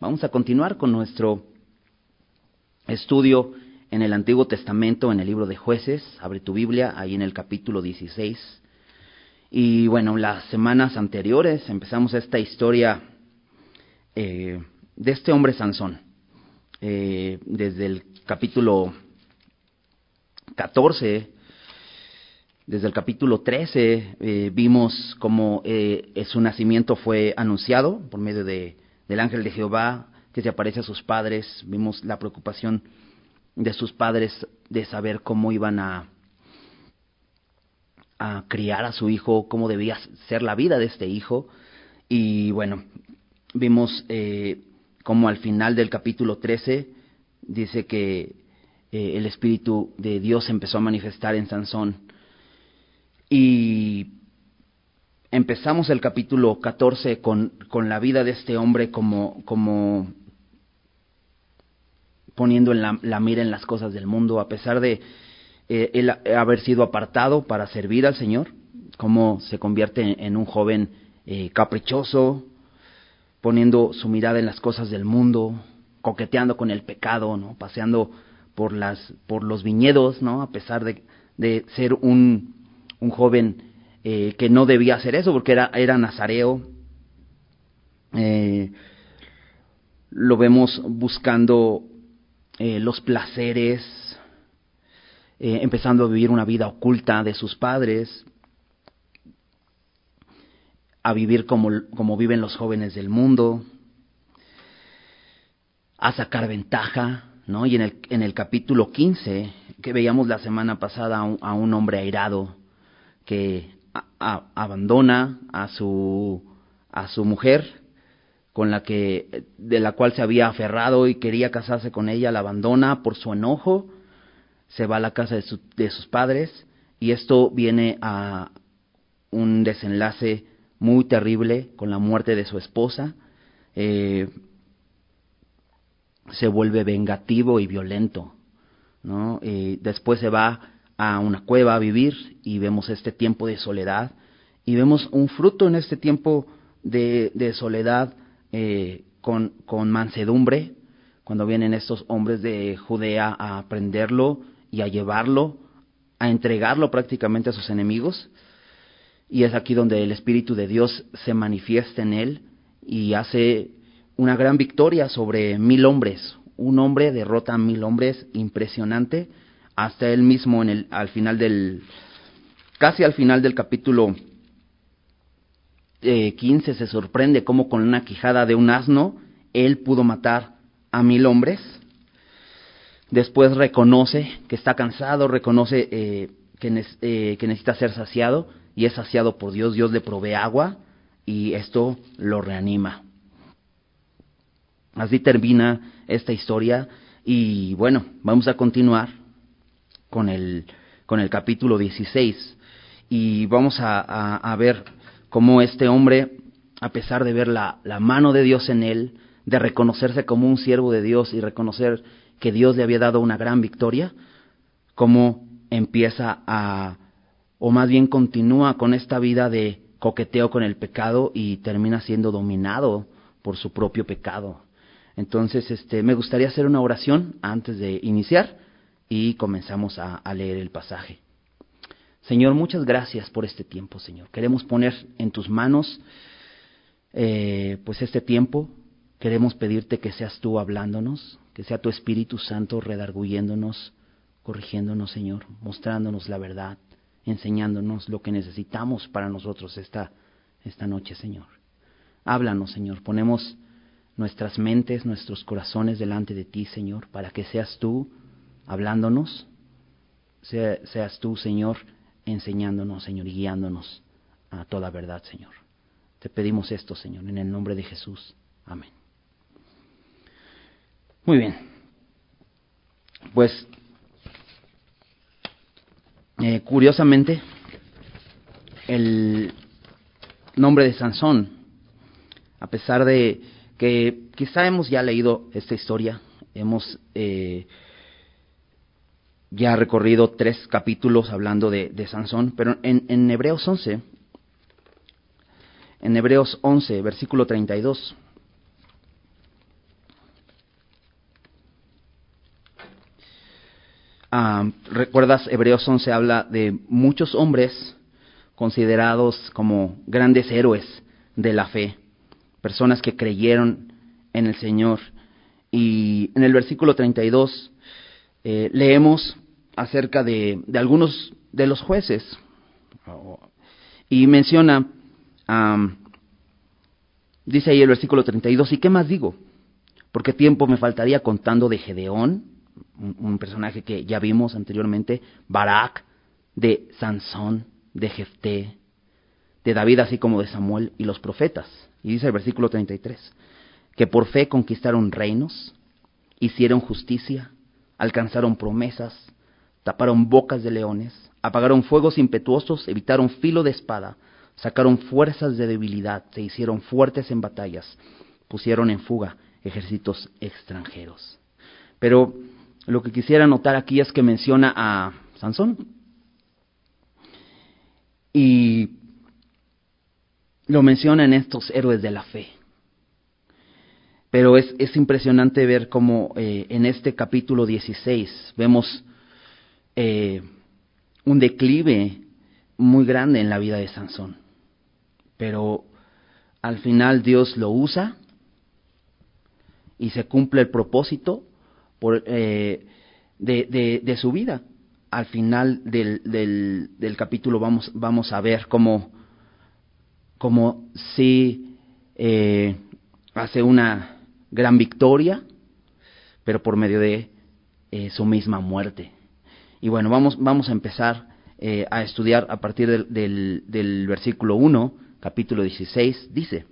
Vamos a continuar con nuestro estudio en el Antiguo Testamento, en el libro de jueces. Abre tu Biblia, ahí en el capítulo 16. Y bueno, las semanas anteriores empezamos esta historia eh, de este hombre Sansón. Eh, desde el capítulo 14, desde el capítulo 13, eh, vimos cómo su nacimiento fue anunciado por medio de, del ángel de Jehová que se aparece a sus padres. Vimos la preocupación de sus padres de saber cómo iban a, a criar a su hijo, cómo debía ser la vida de este hijo. Y bueno, vimos eh, cómo al final del capítulo 13 dice que eh, el Espíritu de Dios empezó a manifestar en Sansón. Y empezamos el capítulo 14 con, con la vida de este hombre como, como poniendo en la, mira en las cosas del mundo, a pesar de eh, él haber sido apartado para servir al Señor, cómo se convierte en, un joven eh, caprichoso, poniendo su mirada en las cosas del mundo, coqueteando con el pecado, ¿no? paseando por, las, por los viñedos, ¿no? a pesar de, de ser un, un joven eh, que no debía hacer eso porque era, era nazareo. lo vemos buscando eh, los placeres, eh, empezando a vivir una vida oculta de sus padres, a vivir como, como viven los jóvenes del mundo, a sacar ventaja, ¿no? Y en el, en el capítulo 15, que veíamos la semana pasada a un, hombre airado que abandona a su, a su mujer con la que de la cual se había aferrado y quería casarse con ella, la abandona por su enojo, se va a la casa de, sus padres y esto viene a un desenlace muy terrible con la muerte de su esposa. Eh, se vuelve vengativo y violento, ¿no? después se va a una cueva a vivir y vemos este tiempo de soledad y vemos un fruto en este tiempo de, soledad eh, con, con mansedumbre, cuando vienen estos hombres de Judea a prenderlo y a llevarlo, a entregarlo prácticamente a sus enemigos. Y es aquí donde el Espíritu de Dios se manifiesta en él y hace una gran victoria sobre mil hombres. Un hombre derrota a mil hombres, impresionante, hasta él mismo en el, al final del, casi al final del capítulo 15 se sorprende cómo con una quijada de un asno él pudo matar a mil hombres. Después reconoce que está cansado, reconoce eh, eh, que necesita ser saciado y es saciado por Dios. Dios le provee agua y esto lo reanima. Así termina esta historia y bueno, vamos a continuar con el, con el capítulo 16 y vamos a, a, ver cómo este hombre, a pesar de ver la, mano de Dios en él, de reconocerse como un siervo de Dios y reconocer que Dios le había dado una gran victoria, cómo empieza a, o más bien continúa con esta vida de coqueteo con el pecado y termina siendo dominado por su propio pecado. Entonces, este, me gustaría hacer una oración antes de iniciar y comenzamos a leer el pasaje. Señor, muchas gracias por este tiempo, Señor. Queremos poner en tus manos eh, pues este tiempo. Queremos pedirte que seas tú hablándonos, que sea tu Espíritu Santo redarguyéndonos, corrigiéndonos, Señor, mostrándonos la verdad, enseñándonos lo que necesitamos para nosotros esta, esta noche, Señor. Háblanos, Señor. Ponemos nuestras mentes, nuestros corazones delante de ti, Señor, para que seas tú hablándonos, seas tú, Señor, enseñándonos, Señor, y guiándonos a toda verdad, Señor. Te pedimos esto, Señor, en el nombre de Jesús. Amén. Muy bien. Pues, eh, curiosamente, el nombre de Sansón, a pesar de que quizá hemos ya leído esta historia, hemos eh, ya ha recorrido tres capítulos hablando de, Sansón, pero en, en, Hebreos 11, en Hebreos 11, versículo 32, ah, recuerdas, Hebreos 11 habla de muchos hombres considerados como grandes héroes de la fe, personas que creyeron en el Señor. Y en el versículo 32 eh, leemos acerca de, algunos de los jueces y menciona, dice ahí el versículo 32, ¿y qué más digo? Porque tiempo me faltaría contando de Gedeón, un, personaje que ya vimos anteriormente, Barak, de Sansón, de Jefté, de David, así como de Samuel y los profetas. Y dice el versículo 33, que por fe conquistaron reinos, hicieron justicia, alcanzaron promesas, taparon bocas de leones, apagaron fuegos impetuosos, evitaron filo de espada, sacaron fuerzas de debilidad, se hicieron fuertes en batallas, pusieron en fuga ejércitos extranjeros. Pero lo que quisiera notar aquí es que menciona a Sansón. Y lo menciona en estos héroes de la fe. Pero es, es impresionante ver cómo eh, en este capítulo 16 vemos eh, un declive muy grande en la vida de Sansón. Pero al final Dios lo usa y se cumple el propósito eh, de, su vida. Al final del, del, del, capítulo vamos, vamos a ver cómo, cómo sí eh, hace una gran victoria, pero por medio de su misma muerte. Y bueno, vamos, vamos a empezar eh, a estudiar a partir del, del, del versículo 1, capítulo 16, dice,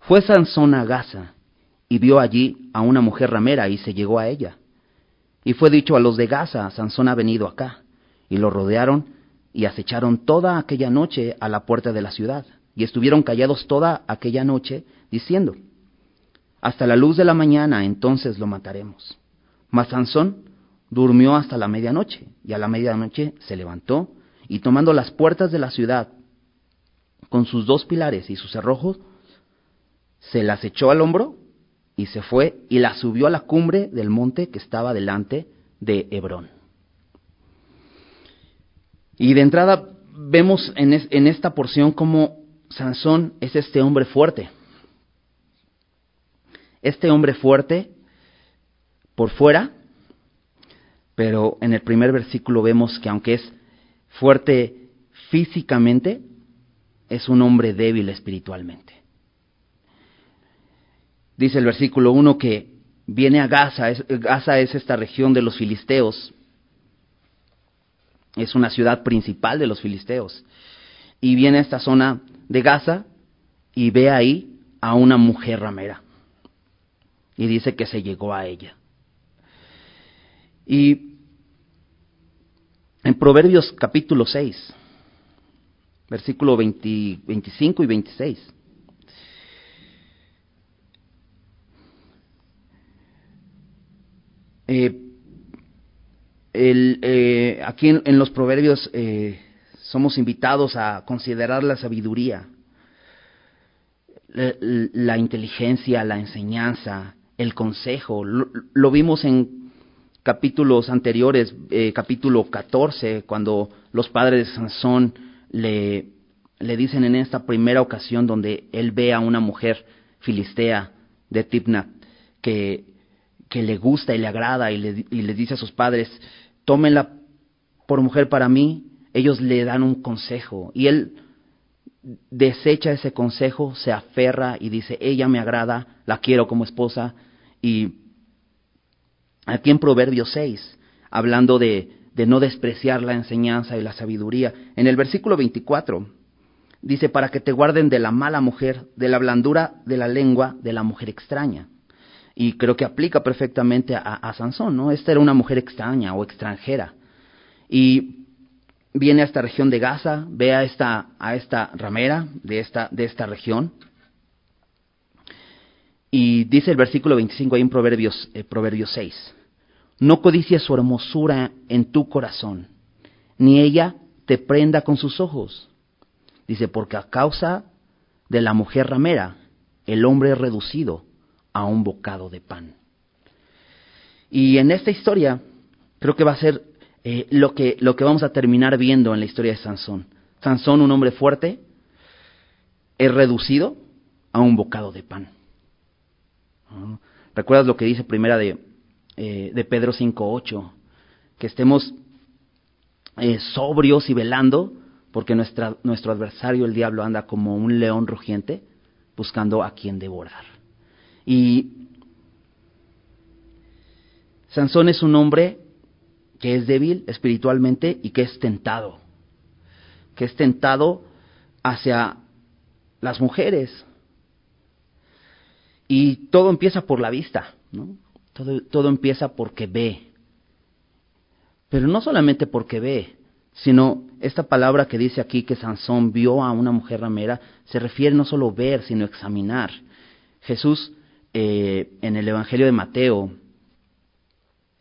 fue Sansón a Gaza y vio allí a una mujer ramera y se llegó a ella. Y fue dicho a los de Gaza, Sansón ha venido acá. Y lo rodearon y acecharon toda aquella noche a la puerta de la ciudad. Y estuvieron callados toda aquella noche, diciendo, hasta la luz de la mañana entonces lo mataremos. Mas Sansón durmió hasta la medianoche, y a la medianoche se levantó, y tomando las puertas de la ciudad, con sus dos pilares y sus cerrojos, se las echó al hombro y se fue y la subió a la cumbre del monte que estaba delante de Hebrón. Y de entrada vemos en, en esta porción cómo Sansón es este hombre fuerte. Este hombre fuerte por fuera, pero en el primer versículo vemos que aunque es fuerte físicamente, es un hombre débil espiritualmente. Dice el versículo 1 que viene a Gaza, Gaza es esta región de los filisteos, es una ciudad principal de los filisteos, y viene a esta zona de Gaza y ve ahí a una mujer ramera, y dice que se llegó a ella. Y en Proverbios capítulo 6, versículo 25 y 26, Eh, eh, aquí en, los proverbios eh, somos invitados a considerar la sabiduría, la, inteligencia, la enseñanza, el consejo. Lo, vimos en capítulos anteriores, capítulo 14, cuando los padres de Sansón le, le dicen en esta primera ocasión donde él ve a una mujer filistea de Tipna que que le gusta y le agrada y le, dice a sus padres, tómenla por mujer para mí, ellos le dan un consejo y él desecha ese consejo, se aferra y dice, ella me agrada, la quiero como esposa. Y aquí en Proverbios 6, hablando de, de no despreciar la enseñanza y la sabiduría, en el versículo 24 dice, para que te guarden de la mala mujer, de la blandura de la lengua de la mujer extraña y creo que aplica perfectamente a, Sansón, ¿no? Esta era una mujer extraña o extranjera. Y viene a esta región de Gaza, ve a esta, a esta ramera de esta, de esta región. Y dice el versículo 25 ahí en Proverbios, eh, Proverbios 6, no codicies su hermosura en tu corazón, ni ella te prenda con sus ojos. Dice, porque a causa de la mujer ramera, el hombre es reducido a un bocado de pan. Y en esta historia creo que va a ser eh, lo, que, lo que vamos a terminar viendo en la historia de Sansón. Sansón, un hombre fuerte, es reducido a un bocado de pan. ¿Recuerdas lo que dice primera de, eh, de Pedro 5.8? Que estemos eh, sobrios y velando, porque nuestro adversario, el diablo, anda como un león rugiente buscando a quien devorar. Y Sansón es un hombre que es débil espiritualmente y que es tentado, que es tentado hacia las mujeres. Y todo empieza por la vista, ¿no? Todo, todo empieza porque ve. Pero no solamente porque ve, sino esta palabra que dice aquí que Sansón vio a una mujer ramera, se refiere no solo ver, sino examinar. Jesús eh, en el Evangelio de Mateo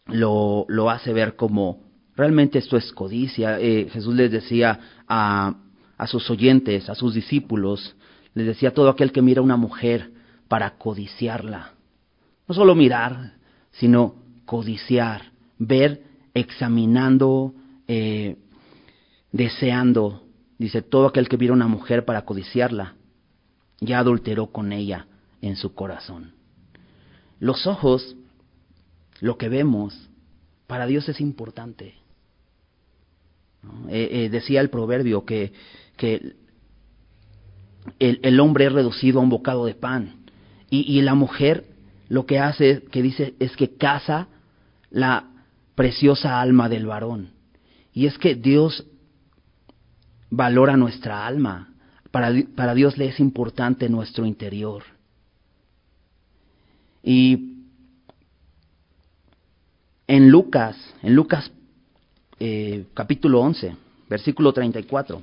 lo, lo, hace ver como realmente esto es codicia. Eh, Jesús les decía a, a sus oyentes, a sus discípulos, les decía todo aquel que mira a una mujer para codiciarla. No solo mirar, sino codiciar, ver, examinando, eh, deseando. Dice, todo aquel que mira a una mujer para codiciarla, ya adulteró con ella en su corazón. Los ojos, lo que vemos, para Dios es importante. Eh, eh, decía el proverbio que, el, hombre es reducido a un bocado de pan y, la mujer lo que hace, que dice, es que caza la preciosa alma del varón. Y es que Dios valora nuestra alma. Para, para Dios le es importante nuestro interior. Y en Lucas, en Lucas eh, capítulo 11, versículo 34.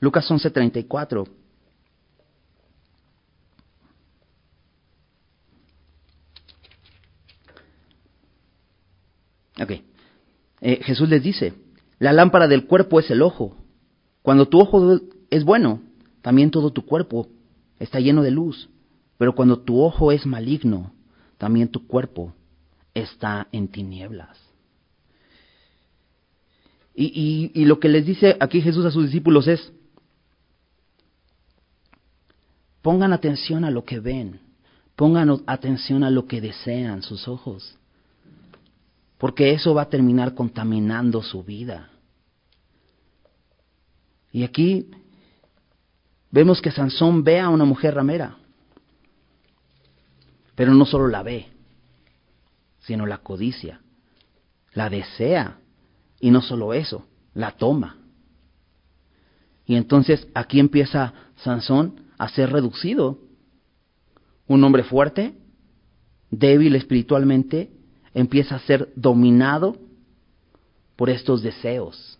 Lucas 11:34. Ok. Eh, Jesús les dice, la lámpara del cuerpo es el ojo. Cuando tu ojo es bueno, también todo tu cuerpo está lleno de luz. Pero cuando tu ojo es maligno, también tu cuerpo está en tinieblas. Y, y, y, lo que les dice aquí Jesús a sus discípulos es, pongan atención a lo que ven, pongan atención a lo que desean sus ojos porque eso va a terminar contaminando su vida. Y aquí vemos que Sansón ve a una mujer ramera, pero no solo la ve, sino la codicia, la desea, y no solo eso, la toma. Y entonces aquí empieza Sansón a ser reducido. Un hombre fuerte, débil espiritualmente, empieza a ser dominado por estos deseos.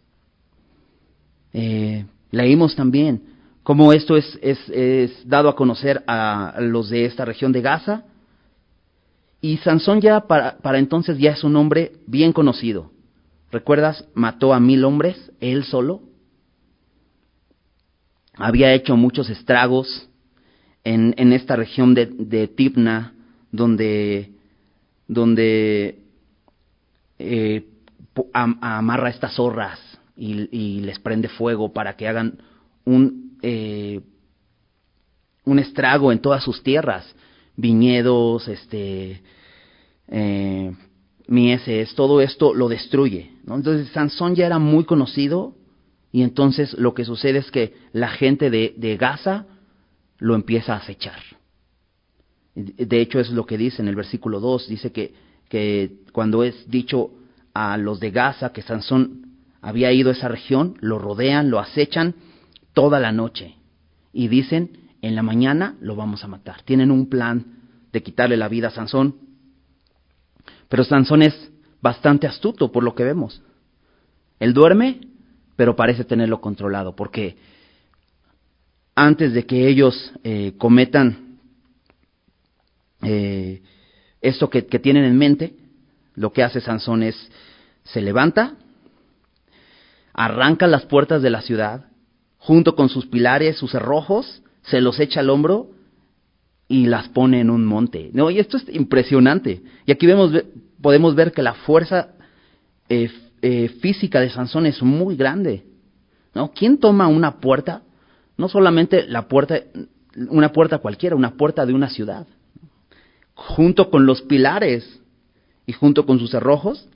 Eh, leímos también cómo esto es, es, es, dado a conocer a los de esta región de Gaza. Y Sansón ya para, para entonces ya es un hombre bien conocido. ¿Recuerdas? Mató a mil hombres, él solo. Había hecho muchos estragos en, en esta región de, de Tibna, donde donde eh, amarra estas zorras y, les prende fuego para que hagan un, eh, un estrago en todas sus tierras, viñedos, este, eh, mieses, todo esto lo destruye. ¿no? Entonces Sansón ya era muy conocido y entonces lo que sucede es que la gente de, de Gaza lo empieza a acechar. De hecho, es lo que dice en el versículo 2, dice que, que cuando es dicho a los de Gaza que Sansón había ido a esa región, lo rodean, lo acechan toda la noche y dicen, en la mañana lo vamos a matar. Tienen un plan de quitarle la vida a Sansón, pero Sansón es bastante astuto por lo que vemos. Él duerme, pero parece tenerlo controlado, porque antes de que ellos eh, cometan eh, esto que, tienen en mente, lo que hace Sansón es, se levanta, arranca las puertas de la ciudad, junto con sus pilares, sus cerrojos, se los echa al hombro y las pone en un monte. No, y esto es impresionante. Y aquí vemos, podemos ver que la fuerza eh, eh, física de Sansón es muy grande. ¿no? ¿Quién toma una puerta? No solamente la puerta, una puerta cualquiera, una puerta de una ciudad. Junto con los pilares y junto con sus cerrojos,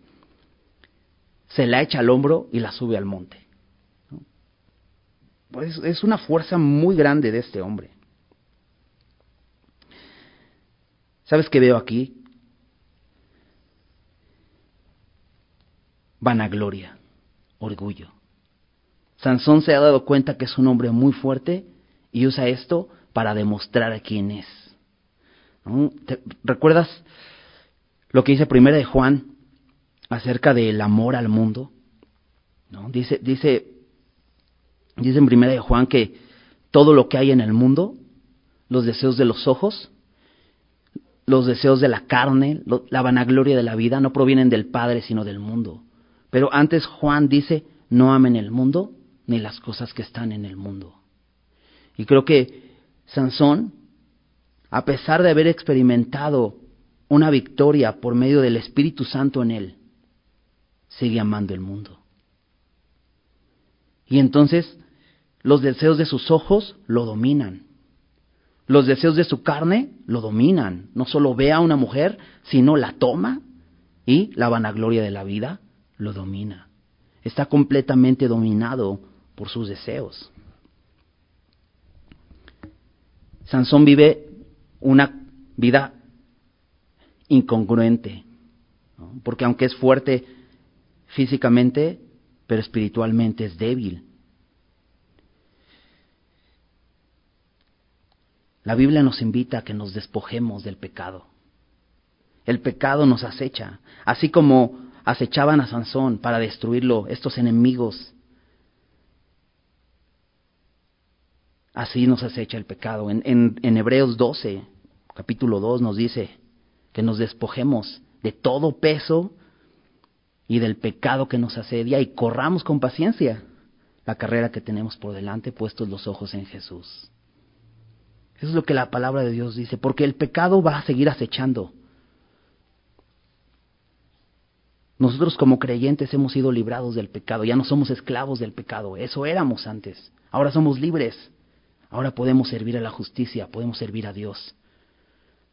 se la echa al hombro y la sube al monte. Pues es una fuerza muy grande de este hombre. ¿Sabes qué veo aquí? Vanagloria, orgullo. Sansón se ha dado cuenta que es un hombre muy fuerte y usa esto para demostrar quién es. ¿Recuerdas lo que dice primera de Juan acerca del amor al mundo? ¿No? Dice, dice, dice en primera de Juan que todo lo que hay en el mundo, los deseos de los ojos, los deseos de la carne, la vanagloria de la vida, no provienen del Padre, sino del mundo. Pero antes Juan dice, no amen el mundo ni las cosas que están en el mundo. Y creo que Sansón, a pesar de haber experimentado una victoria por medio del Espíritu Santo en él, sigue amando el mundo. Y entonces los deseos de sus ojos lo dominan. Los deseos de su carne lo dominan. No solo ve a una mujer, sino la toma y la vanagloria de la vida lo domina. Está completamente dominado por sus deseos. Sansón vive una vida incongruente, porque aunque es fuerte físicamente, pero espiritualmente es débil. La Biblia nos invita a que nos despojemos del pecado. El pecado nos acecha, así como acechaban a Sansón para destruirlo, estos enemigos. Así nos acecha el pecado. En, en, Hebreos 12, capítulo 2, nos dice que nos despojemos de todo peso y del pecado que nos asedia y corramos con paciencia la carrera que tenemos por delante, puestos los ojos en Jesús. Eso es lo que la palabra de Dios dice, porque el pecado va a seguir acechando. Nosotros como creyentes hemos sido librados del pecado, ya no somos esclavos del pecado, eso éramos antes. Ahora somos libres, ahora podemos servir a la justicia, podemos servir a Dios.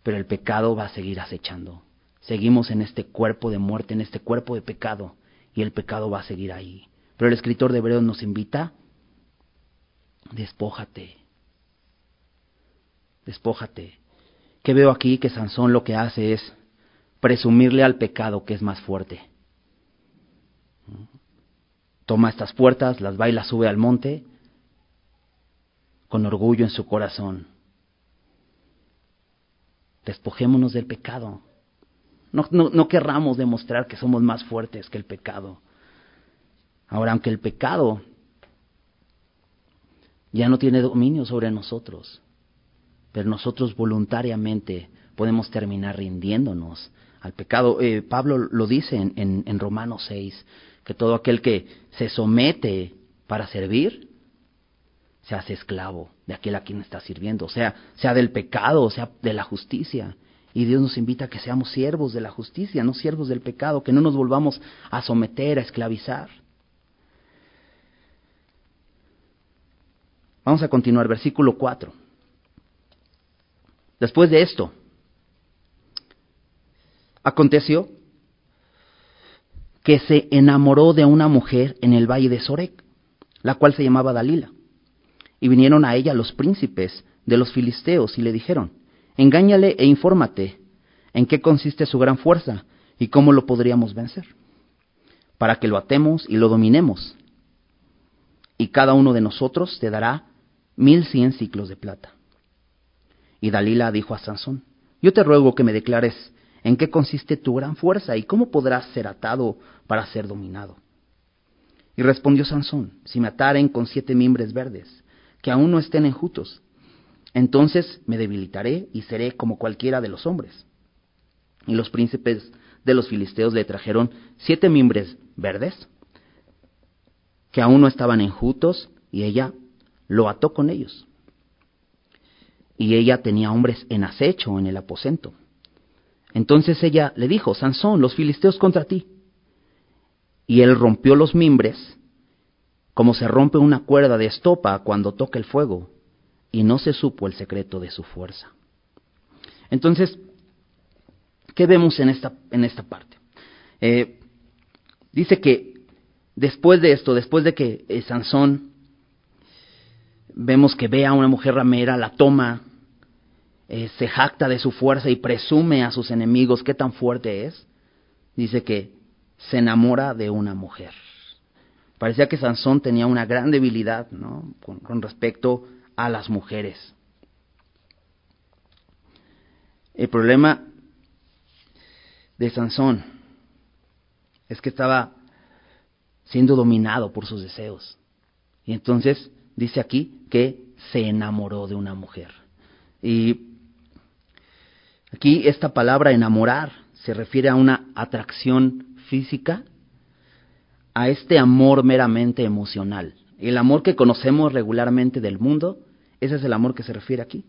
Pero el pecado va a seguir acechando. Seguimos en este cuerpo de muerte, en este cuerpo de pecado, y el pecado va a seguir ahí. Pero el escritor de Hebreos nos invita, despójate, despójate. ¿Qué veo aquí? Que Sansón lo que hace es presumirle al pecado que es más fuerte. Toma estas puertas, las va y las sube al monte con orgullo en su corazón. Despojémonos del pecado. No, no, no querramos demostrar que somos más fuertes que el pecado. Ahora, aunque el pecado ya no tiene dominio sobre nosotros, pero nosotros voluntariamente podemos terminar rindiéndonos al pecado. Eh, Pablo lo dice en, en, Romanos 6, que todo aquel que se somete para servir, se hace esclavo de aquel a quien está sirviendo, sea, sea del pecado, sea de la justicia. Y Dios nos invita a que seamos siervos de la justicia, no siervos del pecado, que no nos volvamos a someter, a esclavizar. Vamos a continuar, versículo 4. Después de esto, aconteció que se enamoró de una mujer en el valle de Sorek, la cual se llamaba Dalila. Y vinieron a ella los príncipes de los filisteos y le dijeron, engáñale e infórmate en qué consiste su gran fuerza y cómo lo podríamos vencer, para que lo atemos y lo dominemos. Y cada uno de nosotros te dará mil cien ciclos de plata. Y Dalila dijo a Sansón, yo te ruego que me declares en qué consiste tu gran fuerza y cómo podrás ser atado para ser dominado. Y respondió Sansón, si me ataren con siete mimbres verdes, que aún no estén enjutos, entonces me debilitaré y seré como cualquiera de los hombres. Y los príncipes de los filisteos le trajeron siete mimbres verdes, que aún no estaban enjutos, y ella lo ató con ellos. Y ella tenía hombres en acecho en el aposento. Entonces ella le dijo, Sansón, los filisteos contra ti. Y él rompió los mimbres, como se rompe una cuerda de estopa cuando toca el fuego, y no se supo el secreto de su fuerza. Entonces, ¿qué vemos en esta, en esta parte? Eh, dice que después de esto, después de que eh, Sansón vemos que ve a una mujer ramera, la toma, eh, se jacta de su fuerza y presume a sus enemigos qué tan fuerte es, dice que se enamora de una mujer. Parecía que Sansón tenía una gran debilidad ¿no? con, con respecto a las mujeres. El problema de Sansón es que estaba siendo dominado por sus deseos. Y entonces dice aquí que se enamoró de una mujer. Y aquí esta palabra enamorar se refiere a una atracción física, a este amor meramente emocional. El amor que conocemos regularmente del mundo, ese es el amor que se refiere aquí.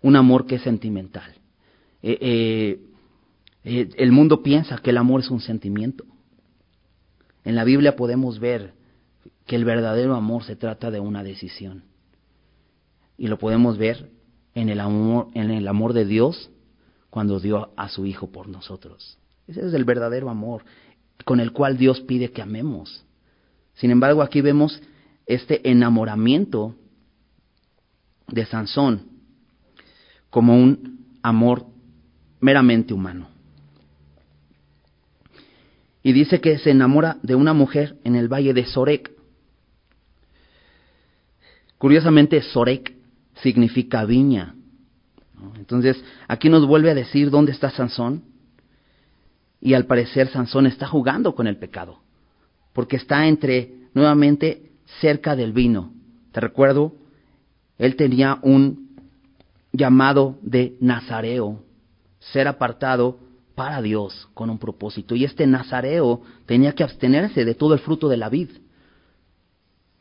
Un amor que es sentimental. Eh, eh, eh, el mundo piensa que el amor es un sentimiento. En la Biblia podemos ver que el verdadero amor se trata de una decisión. Y lo podemos ver en el amor, en el amor de Dios cuando dio a su Hijo por nosotros. Ese es el verdadero amor con el cual Dios pide que amemos. Sin embargo, aquí vemos este enamoramiento de Sansón como un amor meramente humano. Y dice que se enamora de una mujer en el valle de Sorek. Curiosamente, Sorek significa viña. Entonces, aquí nos vuelve a decir dónde está Sansón. Y al parecer Sansón está jugando con el pecado, porque está entre, nuevamente, cerca del vino. Te recuerdo, él tenía un llamado de Nazareo, ser apartado para Dios con un propósito. Y este nazareo tenía que abstenerse de todo el fruto de la vid.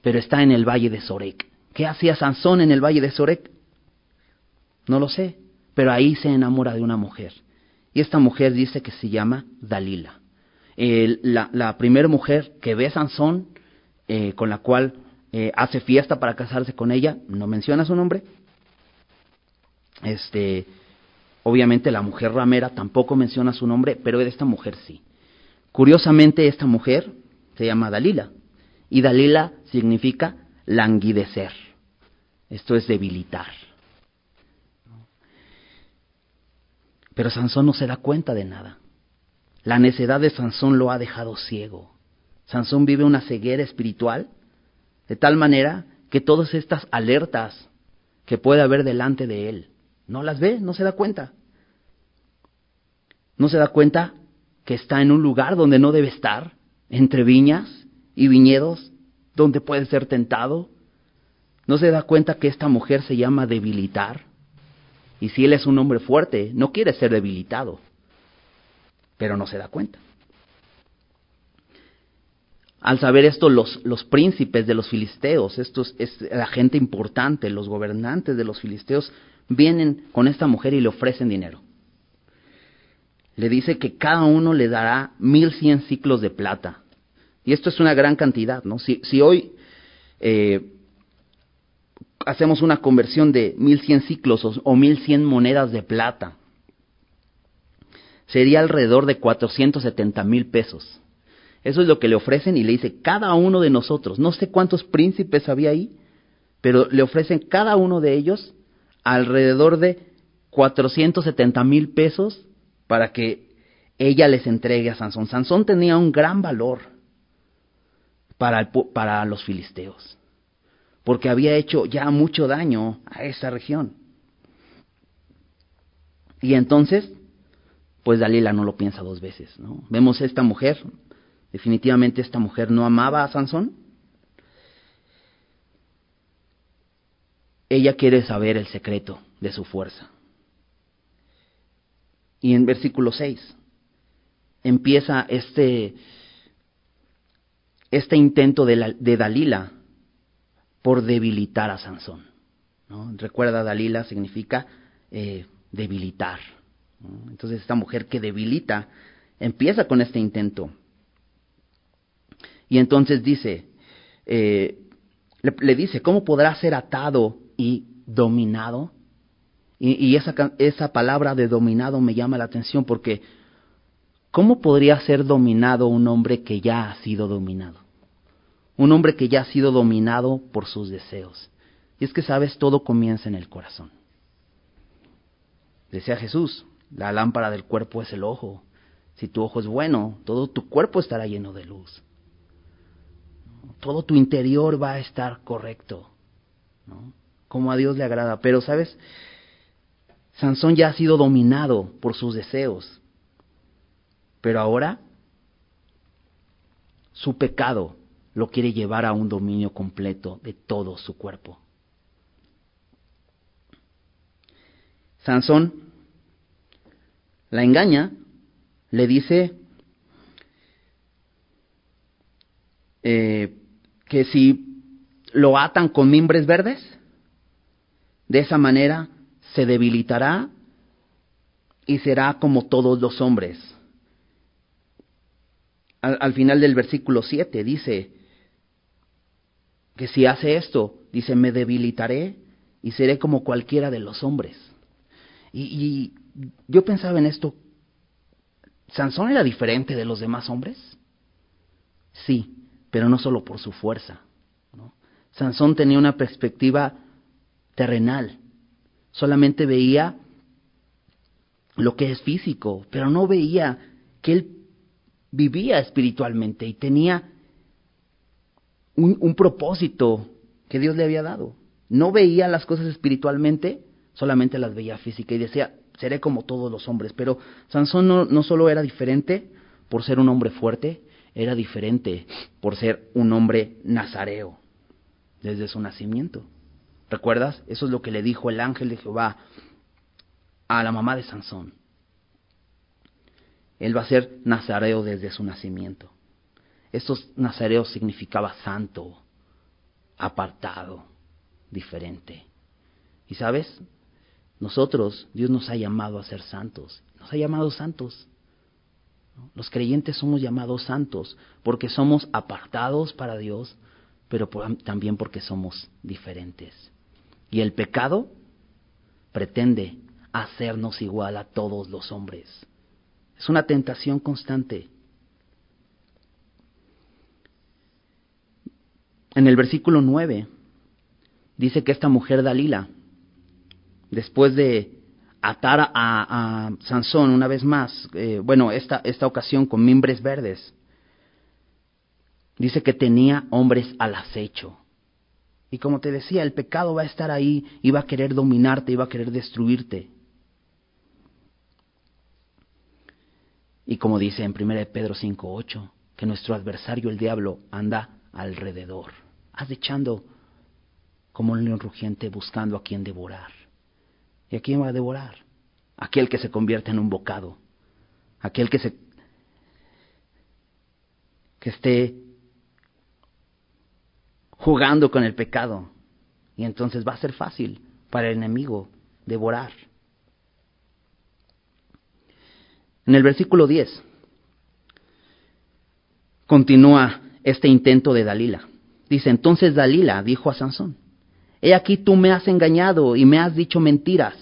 Pero está en el valle de Sorek. ¿Qué hacía Sansón en el valle de Sorek? No lo sé, pero ahí se enamora de una mujer. Y esta mujer dice que se llama Dalila. la, primera mujer que ve Sansón, eh, con la cual eh, hace fiesta para casarse con ella, no menciona su nombre. Este, Obviamente la mujer ramera tampoco menciona su nombre, pero de esta mujer sí. Curiosamente esta mujer se llama Dalila y Dalila significa languidecer. Esto es debilitar. Pero Sansón no se da cuenta de nada. La necedad de Sansón lo ha dejado ciego. Sansón vive una ceguera espiritual de tal manera que todas estas alertas que puede haber delante de él no las ve, no se da cuenta. No se da cuenta que está en un lugar donde no debe estar, entre viñas y viñedos, donde puede ser tentado. No se da cuenta que esta mujer se llama debilitar. Y si él es un hombre fuerte, no quiere ser debilitado. Pero no se da cuenta. Al saber esto, los, los príncipes de los filisteos, estos es la gente importante, los gobernantes de los filisteos, vienen con esta mujer y le ofrecen dinero. Le dice que cada uno le dará mil cien ciclos de plata. Y esto es una gran cantidad, ¿no? Si, si hoy eh, hacemos una conversión de mil cien ciclos o, mil cien monedas de plata, sería alrededor de setenta mil pesos. Eso es lo que le ofrecen y le dice cada uno de nosotros, no sé cuántos príncipes había ahí, pero le ofrecen cada uno de ellos alrededor de 470 mil pesos para que ella les entregue a Sansón. Sansón tenía un gran valor para, para los filisteos, porque había hecho ya mucho daño a esa región. Y entonces, pues Dalila no lo piensa dos veces, ¿no? Vemos esta mujer, definitivamente esta mujer no amaba a Sansón, ella quiere saber el secreto de su fuerza. Y en versículo 6 empieza este, este intento de, de Dalila por debilitar a Sansón. Recuerda, Dalila significa eh, debilitar. Entonces esta mujer que debilita empieza con este intento. Y entonces dice, eh, le, dice, ¿cómo podrá ser atado y dominado? Y, esa, esa palabra de dominado me llama la atención porque ¿cómo podría ser dominado un hombre que ya ha sido dominado? Un hombre que ya ha sido dominado por sus deseos. Y es que, sabes, todo comienza en el corazón. Decía Jesús, la lámpara del cuerpo es el ojo. Si tu ojo es bueno, todo tu cuerpo estará lleno de luz. Todo tu interior va a estar correcto, como a Dios le agrada. Pero, ¿sabes? Sansón ya ha sido dominado por sus deseos. Pero ahora su pecado lo quiere llevar a un dominio completo de todo su cuerpo. Sansón la engaña, le dice eh, que si lo atan con mimbres verdes, de esa manera se debilitará y será como todos los hombres. Al, al, final del versículo 7 dice que si hace esto, dice, me debilitaré y seré como cualquiera de los hombres. Y, yo pensaba en esto, ¿Sansón era diferente de los demás hombres? Sí, pero no solo por su fuerza. Sansón tenía una perspectiva terrenal, solamente veía lo que es físico, pero no veía que él vivía espiritualmente y tenía un, propósito que Dios le había dado. No veía las cosas espiritualmente, solamente las veía física y decía, seré como todos los hombres. Pero Sansón no, no solo era diferente por ser un hombre fuerte, era diferente por ser un hombre nazareo desde su nacimiento. ¿Recuerdas? Eso es lo que le dijo el ángel de Jehová a la mamá de Sansón. Él va a ser nazareo desde su nacimiento. Estos nazareos significaba santo, apartado, diferente. ¿Y sabes? Nosotros, Dios nos ha llamado a ser santos, nos ha llamado santos. Los creyentes somos llamados santos porque somos apartados para Dios, pero también porque somos diferentes. Y el pecado pretende hacernos igual a todos los hombres. Es una tentación constante. En el versículo 9 dice que esta mujer Dalila después de atar a, Sansón una vez más, eh, bueno, esta, esta ocasión con mimbres verdes, dice que tenía hombres al acecho. Y como te decía, el pecado va a estar ahí y va a querer dominarte y va a querer destruirte. Y como dice en 1 Pedro 5.8, que nuestro adversario el diablo anda alrededor, acechando como un león rugiente buscando a quien devorar. ¿Y a quién va a devorar? Aquel que se convierte en un bocado, aquel que se que esté jugando con el pecado. Y entonces va a ser fácil para el enemigo devorar. En el versículo 10 continúa este intento de Dalila. Dice, entonces Dalila dijo a Sansón, He aquí tú me has engañado y me has dicho mentiras.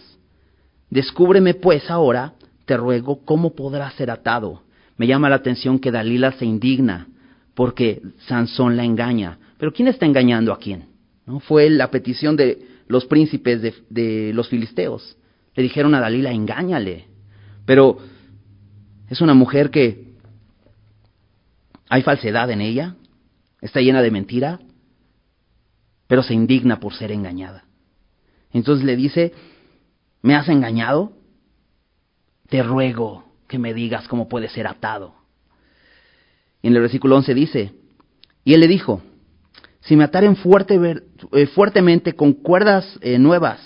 Descúbreme pues ahora, te ruego, cómo podrás ser atado. Me llama la atención que Dalila se indigna porque Sansón la engaña. Pero ¿quién está engañando a quién? ¿No? Fue la petición de los príncipes de, de los filisteos. Le dijeron a Dalila, engáñale. Pero es una mujer que hay falsedad en ella, está llena de mentira, pero se indigna por ser engañada. Entonces le dice, ¿me has engañado? Te ruego que me digas cómo puede ser atado. Y en el versículo 11 dice, y él le dijo, si me ataren fuerte, eh, fuertemente con cuerdas eh, nuevas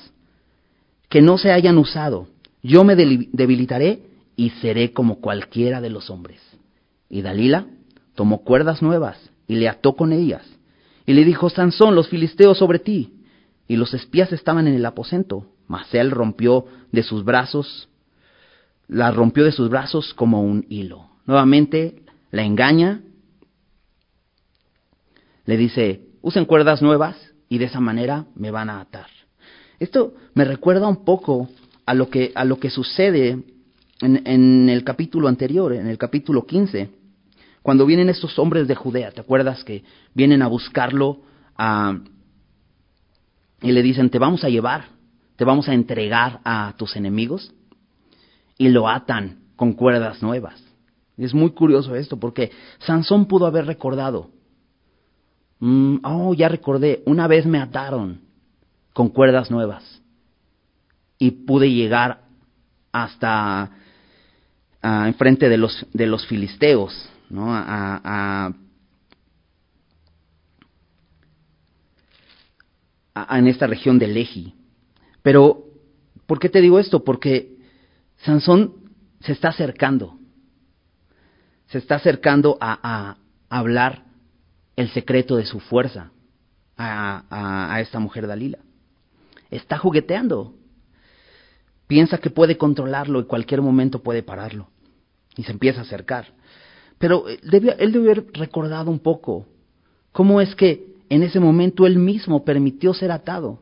que no se hayan usado, yo me debilitaré y seré como cualquiera de los hombres. Y Dalila tomó cuerdas nuevas y le ató con ellas Y le dijo, Sansón, los filisteos sobre ti. Y los espías estaban en el aposento, mas él rompió de sus brazos, la rompió de sus brazos como un hilo. Nuevamente la engaña, le dice, usen cuerdas nuevas y de esa manera me van a atar. Esto me recuerda un poco a lo que, a lo que sucede en, en el capítulo anterior, en el capítulo 15, cuando vienen estos hombres de Judea. ¿Te acuerdas que vienen a buscarlo a, y le dicen, te vamos a llevar, te vamos a entregar a tus enemigos? Y lo atan con cuerdas nuevas. Es muy curioso esto, porque Sansón pudo haber recordado, mm, oh, ya recordé, una vez me ataron con cuerdas nuevas y pude llegar hasta uh, enfrente de los, de los filisteos, ¿no? A, a, en esta región de Lehi. Pero, ¿por qué te digo esto? Porque Sansón se está acercando se está acercando a, hablar el secreto de su fuerza a, a, esta mujer Dalila. Está jugueteando. Piensa que puede controlarlo y cualquier momento puede pararlo. Y se empieza a acercar. Pero él debe, él debe haber recordado un poco cómo es que en ese momento él mismo permitió ser atado.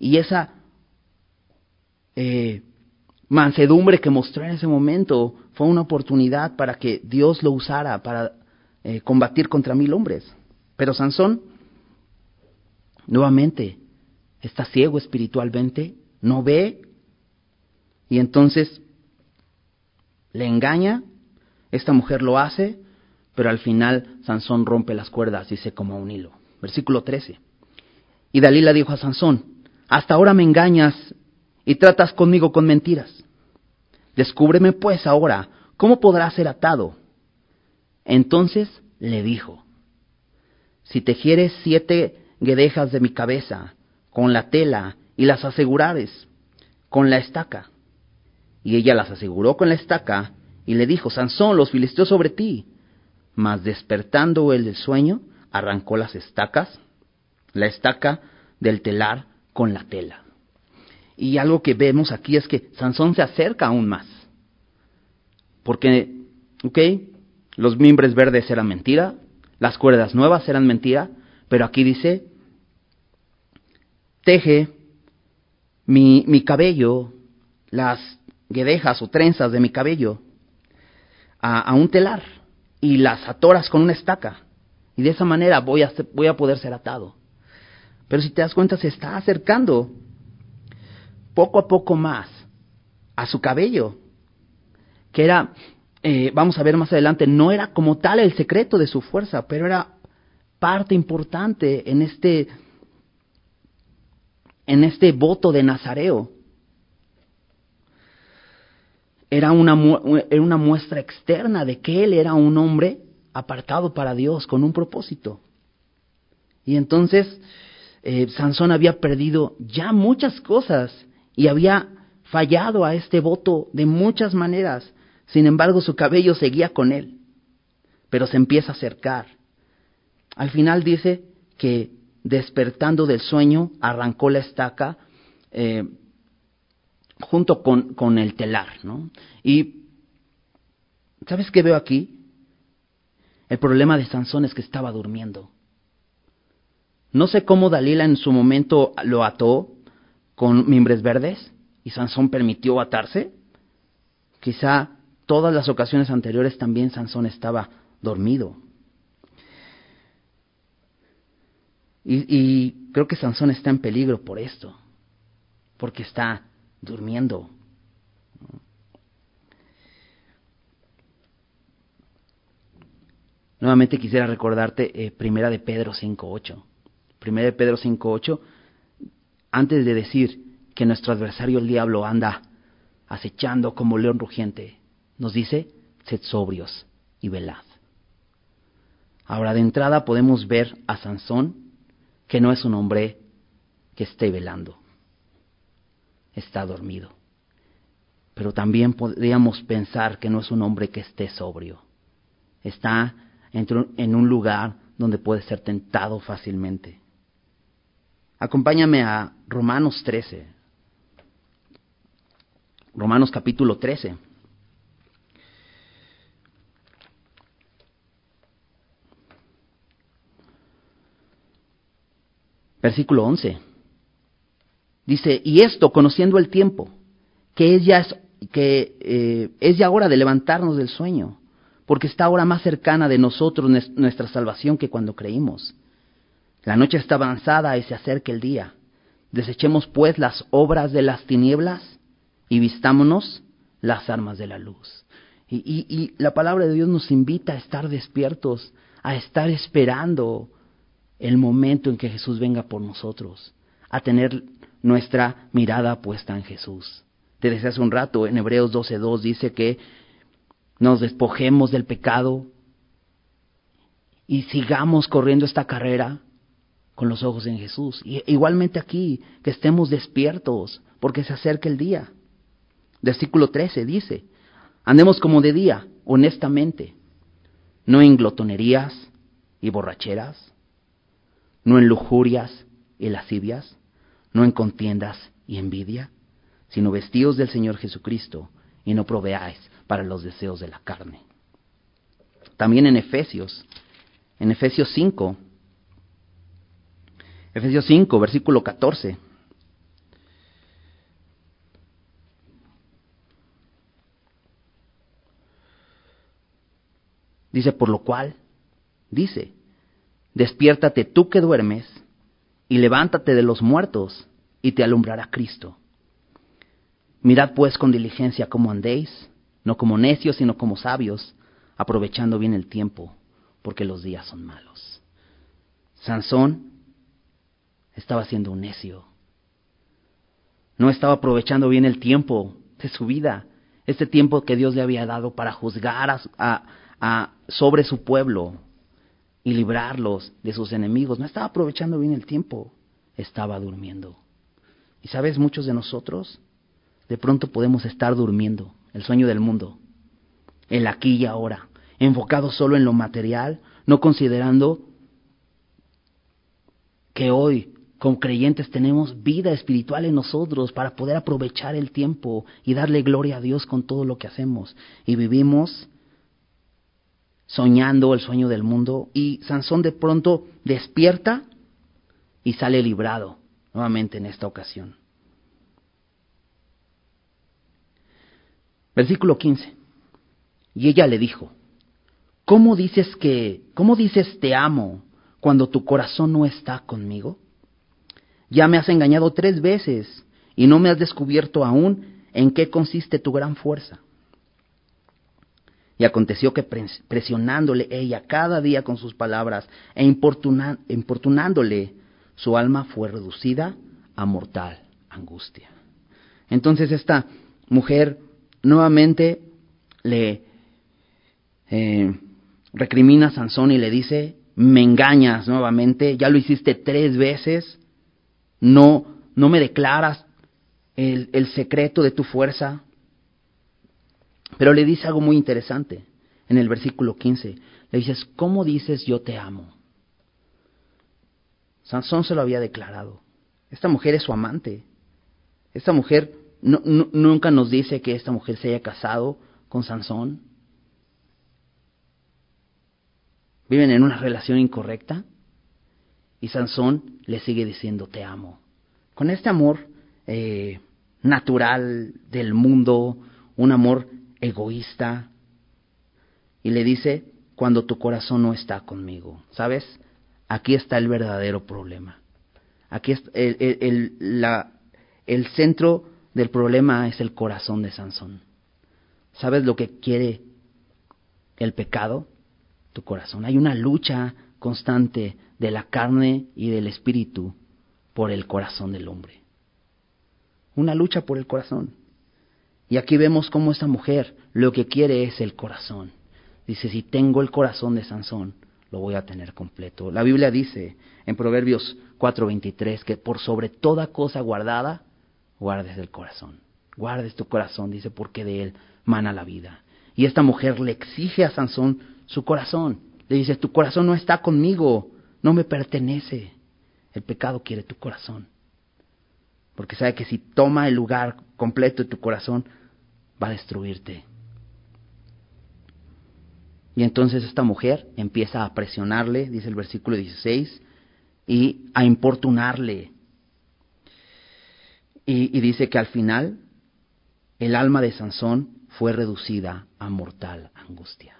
Y esa eh, mansedumbre que mostró en ese momento fue una oportunidad para que Dios lo usara para eh, combatir contra mil hombres. Pero Sansón, nuevamente, está ciego espiritualmente, no ve, y entonces le engaña, esta mujer lo hace, pero al final Sansón rompe las cuerdas, dice como un hilo. Versículo 13. Y Dalila dijo a Sansón, hasta ahora me engañas y tratas conmigo con mentiras. Descúbreme pues ahora, ¿cómo podrá ser atado? Entonces le dijo, si tejieres siete guedejas de mi cabeza con la tela y las asegurares con la estaca. Y ella las aseguró con la estaca y le dijo, Sansón, los filisteos sobre ti. Mas despertando él del sueño, arrancó las estacas, la estaca del telar con la tela. Y algo que vemos aquí es que Sansón se acerca aún más. Porque, ok, los mimbres verdes eran mentira, las cuerdas nuevas eran mentira, pero aquí dice, teje mi, mi cabello, las guedejas o trenzas de mi cabello a, un telar y las atoras con una estaca. Y de esa manera voy a, voy a poder ser atado. Pero si te das cuenta, se está acercando poco a poco más a su cabello, que era, eh, vamos a ver más adelante, no era como tal el secreto de su fuerza, pero era parte importante en este, en este voto de Nazareo. Era una, era una muestra externa de que él era un hombre apartado para Dios, con un propósito. Y entonces eh, Sansón había perdido ya muchas cosas y había fallado a este voto de muchas maneras. Sin embargo, su cabello seguía con él, pero se empieza a acercar. Al final dice que despertando del sueño arrancó la estaca eh, junto con, con, el telar. ¿no? Y, ¿sabes qué veo aquí? El problema de Sansón es que estaba durmiendo. No sé cómo Dalila en su momento lo ató, con mimbres verdes y Sansón permitió atarse? Quizá todas las ocasiones anteriores también Sansón estaba dormido. Y, y, creo que Sansón está en peligro por esto, porque está durmiendo. Nuevamente quisiera recordarte eh, Primera de Pedro 5.8. Primera de Pedro 5.8 antes de decir que nuestro adversario el diablo anda acechando como león rugiente, nos dice, sed sobrios y velad. Ahora de entrada podemos ver a Sansón que no es un hombre que esté velando, está dormido. Pero también podríamos pensar que no es un hombre que esté sobrio, está en un lugar donde puedes ser tentado fácilmente. Acompáñame a Romanos 13. Romanos capítulo 13. Versículo 11. Dice, y esto conociendo el tiempo, que es ya, que, eh, es ya hora de levantarnos del sueño, porque está ahora más cercana de nosotros nuestra salvación que cuando creímos. La noche está avanzada y se acerca el día. Desechemos pues las obras de las tinieblas y vistámonos las armas de la luz. Y, y, la palabra de Dios nos invita a estar despiertos, a estar esperando el momento en que Jesús venga por nosotros, a tener nuestra mirada puesta en Jesús. Te decía hace un rato, en Hebreos 12.2 dice que nos despojemos del pecado y sigamos corriendo esta carrera con los ojos en Jesús. Igualmente aquí, que estemos despiertos, porque se acerca el día. Versículo 13 dice, andemos como de día, honestamente, no en glotonerías y borracheras, no en lujurias y lascivias, no en contiendas y envidia, sino vestidos del Señor Jesucristo y no proveáis para los deseos de la carne. También en Efesios, en Efesios 5, Efesios 5, versículo 14. Dice, por lo cual, dice, despiértate tú que duermes y levántate de los muertos y te alumbrará Cristo. Mirad pues con diligencia cómo andéis, no como necios, sino como sabios, aprovechando bien el tiempo, porque los días son malos. Sansón estaba siendo un necio. No estaba aprovechando bien el tiempo de su vida, este tiempo que Dios le había dado para juzgar a, sobre su pueblo y librarlos de sus enemigos. No estaba aprovechando bien el tiempo, estaba durmiendo. Y sabes, muchos de nosotros de pronto podemos estar durmiendo, el sueño del mundo, el aquí y ahora, enfocado solo en lo material, no considerando que hoy como creyentes tenemos vida espiritual en nosotros para poder aprovechar el tiempo y darle gloria a Dios con todo lo que hacemos. Y vivimos soñando el sueño del mundo y Sansón de pronto despierta y sale librado nuevamente en esta ocasión. Versículo 15. Y ella le dijo, ¿cómo dices que, cómo dices te amo cuando tu corazón no está conmigo? Ya me has engañado tres veces y no me has descubierto aún en qué consiste tu gran fuerza. Y aconteció que presionándole ella cada día con sus palabras e importunándole, su alma fue reducida a mortal angustia. Entonces esta mujer nuevamente le eh, recrimina a Sansón y le dice, me engañas nuevamente, ya lo hiciste tres veces, no, no me declaras el, el secreto de tu fuerza. Pero le dice algo muy interesante en el versículo 15. Le dices, ¿cómo dices yo te amo? Sansón se lo había declarado. Esta mujer es su amante. Esta mujer nunca nos dice que esta mujer se haya casado con Sansón. Viven en una relación incorrecta. Y Sansón le sigue diciendo, te amo. Con este amor eh, natural del mundo, un amor egoísta. Y le dice, cuando tu corazón no está conmigo. ¿Sabes? Aquí está el verdadero problema. Aquí está el, el, la, el centro del problema es el corazón de Sansón. ¿Sabes lo que quiere el pecado? Tu corazón. Hay una lucha constante de la carne y del espíritu por el corazón del hombre. Una lucha por el corazón. Y aquí vemos cómo esta mujer lo que quiere es el corazón. Dice, si tengo el corazón de Sansón, lo voy a tener completo. La Biblia dice en Proverbios 4:23 que por sobre toda cosa guardada, guardes el corazón. Guardes tu corazón, dice, porque de él mana la vida. Y esta mujer le exige a Sansón su corazón Le dice, tu corazón no está conmigo, no me pertenece. El pecado quiere tu corazón. Porque sabe que si toma el lugar completo de tu corazón, va a destruirte. Y entonces esta mujer empieza a presionarle, dice el versículo 16, y a importunarle. Y, dice que al final el alma de Sansón fue reducida a mortal angustia.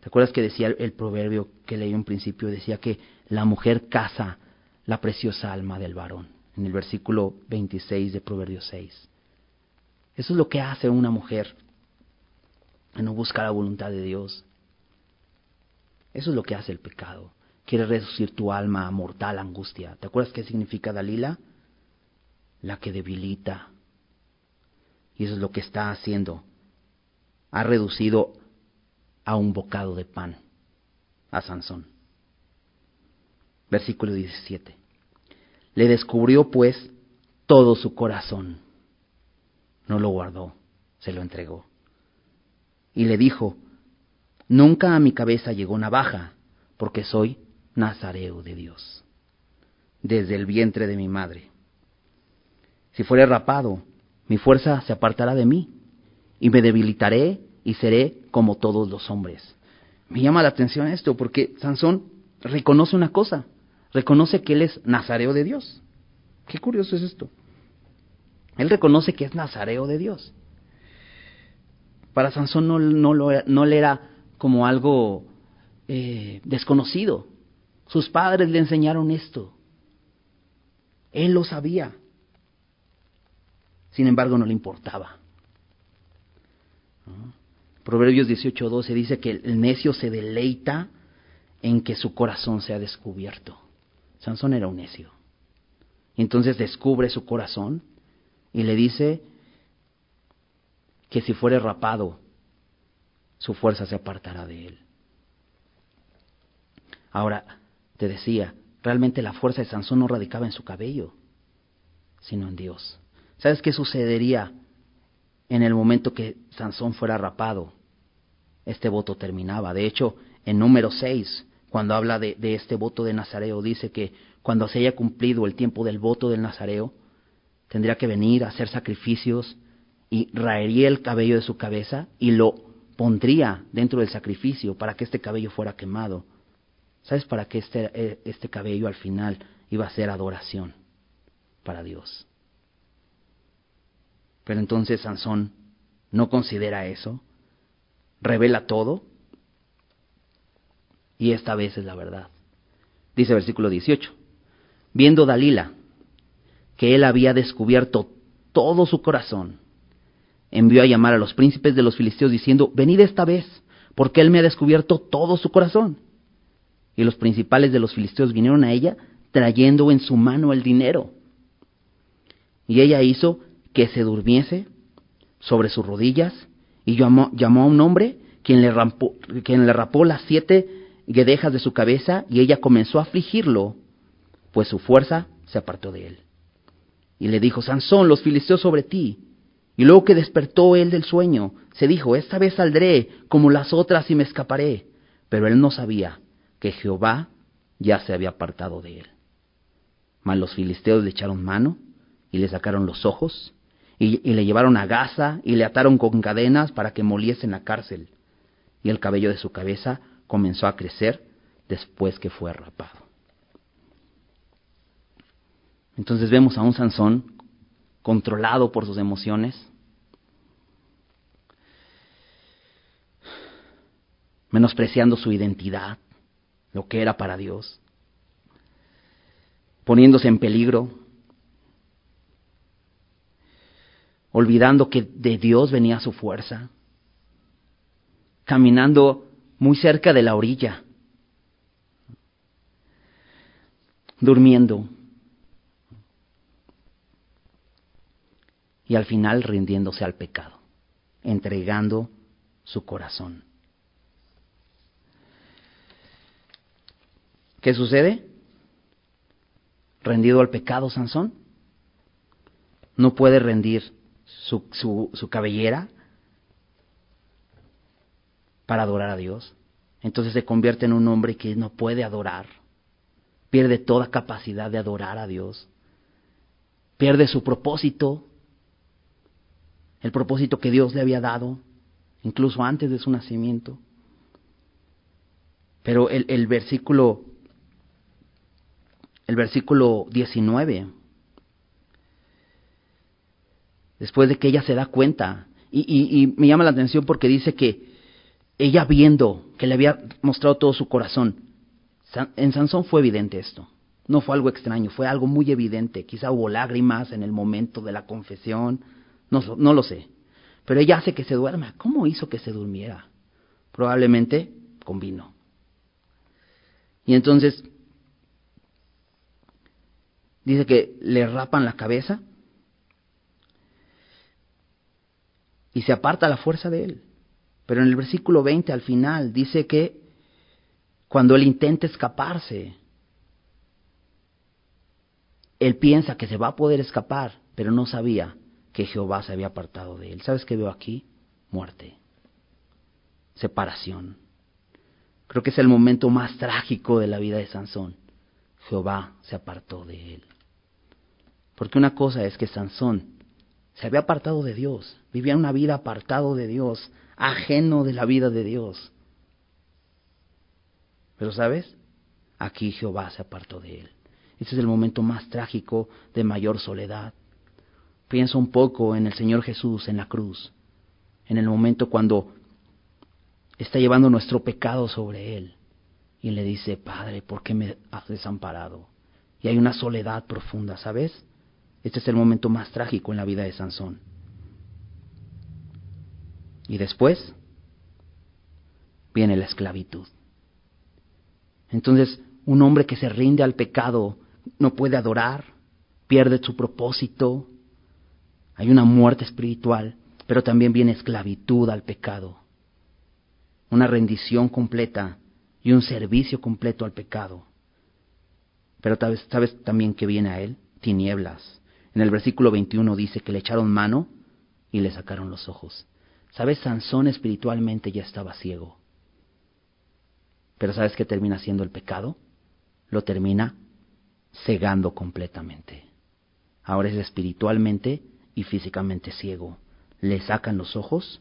¿Te acuerdas que decía el, proverbio que leí en principio? Decía que la mujer caza la preciosa alma del varón, en el versículo 26 de Proverbio 6. Eso es lo que hace una mujer no buscar la voluntad de Dios. Eso es lo que hace el pecado. Quiere reducir tu alma a mortal angustia. ¿Te acuerdas qué significa Dalila? La que debilita. Y eso es lo que está haciendo. Ha reducido a un bocado de pan a Sansón. Versículo 17. Le descubrió pues todo su corazón. No lo guardó, se lo entregó. Y le dijo, Nunca a mi cabeza llegó navaja, porque soy nazareo de Dios, desde el vientre de mi madre. Si fuere rapado, mi fuerza se apartará de mí, y me debilitaré y seré como todos los hombres. Me llama la atención esto, porque Sansón reconoce una cosa, reconoce que él es nazareo de Dios. Qué curioso es esto. Él reconoce que es nazareo de Dios. Para Sansón no, no, no le era como algo eh, desconocido. Sus padres le enseñaron esto. Él lo sabía. Sin embargo, no le importaba. Proverbios 18:12 dice que el necio se deleita en que su corazón sea descubierto. Sansón era un necio. Entonces descubre su corazón y le dice que si fuere rapado, su fuerza se apartará de él. Ahora, te decía, realmente la fuerza de Sansón no radicaba en su cabello, sino en Dios. ¿Sabes qué sucedería en el momento que Sansón fuera rapado? Este voto terminaba. De hecho, en número 6, cuando habla de, de este voto de Nazareo, dice que cuando se haya cumplido el tiempo del voto del Nazareo, tendría que venir a hacer sacrificios y raería el cabello de su cabeza y lo pondría dentro del sacrificio para que este cabello fuera quemado. ¿Sabes para qué este, eh, este cabello al final iba a ser adoración para Dios? Pero entonces Sansón no considera eso, revela todo, y esta vez es la verdad. Dice versículo 18, viendo Dalila que él había descubierto todo su corazón, envió a llamar a los príncipes de los filisteos diciendo, venid esta vez, porque él me ha descubierto todo su corazón. Y los principales de los filisteos vinieron a ella trayendo en su mano el dinero. Y ella hizo que se durmiese sobre sus rodillas y llamó, a un hombre quien le, quien le rapó las siete guedejas de su cabeza y ella comenzó a afligirlo, pues su fuerza se apartó de él. Y le dijo, Sansón, los filisteos sobre ti. Y luego que despertó él del sueño, se dijo, esta vez saldré como las otras y me escaparé. Pero él no sabía que Jehová ya se había apartado de él. Mas los filisteos le echaron mano y le sacaron los ojos y, le llevaron a Gaza y le ataron con cadenas para que moliese en la cárcel. Y el cabello de su cabeza comenzó a crecer después que fue rapado. Entonces vemos a un Sansón controlado por sus emociones, menospreciando su identidad, lo que era para Dios, poniéndose en peligro, olvidando que de Dios venía su fuerza, caminando muy cerca de la orilla, durmiendo y al final rindiéndose al pecado, entregando su corazón. ¿Qué sucede? Rendido al pecado, Sansón. No puede rendir su, su, cabellera para adorar a Dios. entonces se convierte en un hombre que no puede adorar, pierde toda capacidad de adorar a Dios, pierde su propósito, el propósito que Dios le había dado, incluso antes de su nacimiento. Pero el, el versículo, el versículo 19, después de que ella se da cuenta, y, y, y me llama la atención porque dice que ella viendo que le había mostrado todo su corazón, en Sansón fue evidente esto. No fue algo extraño, fue algo muy evidente. Quizá hubo lágrimas en el momento de la confesión, no, no lo sé. Pero ella hace que se duerma. ¿Cómo hizo que se durmiera? Probablemente con vino. Y entonces dice que le rapan la cabeza y se aparta la fuerza de él. Pero en el versículo 20 al final dice que cuando él intenta escaparse, él piensa que se va a poder escapar, pero no sabía que Jehová se había apartado de él. ¿Sabes qué veo aquí? Muerte, separación. Creo que es el momento más trágico de la vida de Sansón. Jehová se apartó de él. Porque una cosa es que Sansón se había apartado de Dios, vivía una vida apartado de Dios, ajeno de la vida de Dios. Pero sabes, aquí Jehová se apartó de él. Ese es el momento más trágico de mayor soledad. Piensa un poco en el Señor Jesús en la cruz, en el momento cuando está llevando nuestro pecado sobre Él y le dice, Padre, ¿por qué me has desamparado? Y hay una soledad profunda, ¿sabes? Este es el momento más trágico en la vida de Sansón. Y después viene la esclavitud. Entonces, un hombre que se rinde al pecado no puede adorar, pierde su propósito, hay una muerte espiritual, pero también viene esclavitud al pecado, una rendición completa y un servicio completo al pecado. Pero sabes, también que viene a él tinieblas. En el versículo 21 dice que le echaron mano y le sacaron los ojos. ¿Sabes? Sansón espiritualmente ya estaba ciego. Pero ¿sabes qué termina siendo el pecado? Lo termina cegando completamente. Ahora es espiritualmente y físicamente ciego. Le sacan los ojos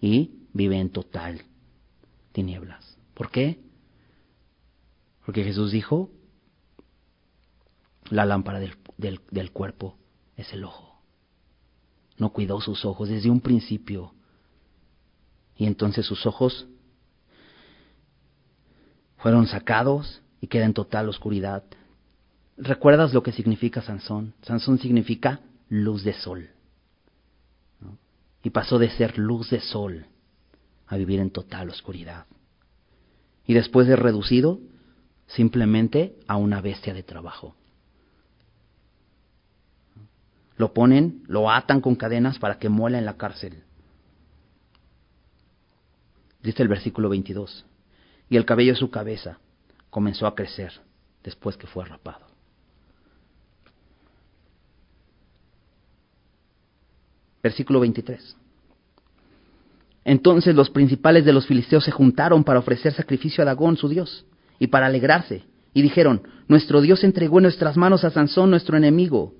y vive en total tinieblas. ¿Por qué? Porque Jesús dijo, la lámpara del, del, del cuerpo es el ojo. No cuidó sus ojos desde un principio. Y entonces sus ojos fueron sacados y queda en total oscuridad. ¿Recuerdas lo que significa Sansón? Sansón significa luz de sol. Y pasó de ser luz de sol a vivir en total oscuridad. Y después de reducido simplemente a una bestia de trabajo. Lo ponen, lo atan con cadenas para que muela en la cárcel. Dice el versículo 22. Y el cabello de su cabeza comenzó a crecer después que fue rapado. Versículo 23. Entonces los principales de los filisteos se juntaron para ofrecer sacrificio a Dagón, su dios, y para alegrarse, y dijeron, Nuestro Dios entregó en nuestras manos a Sansón, nuestro enemigo.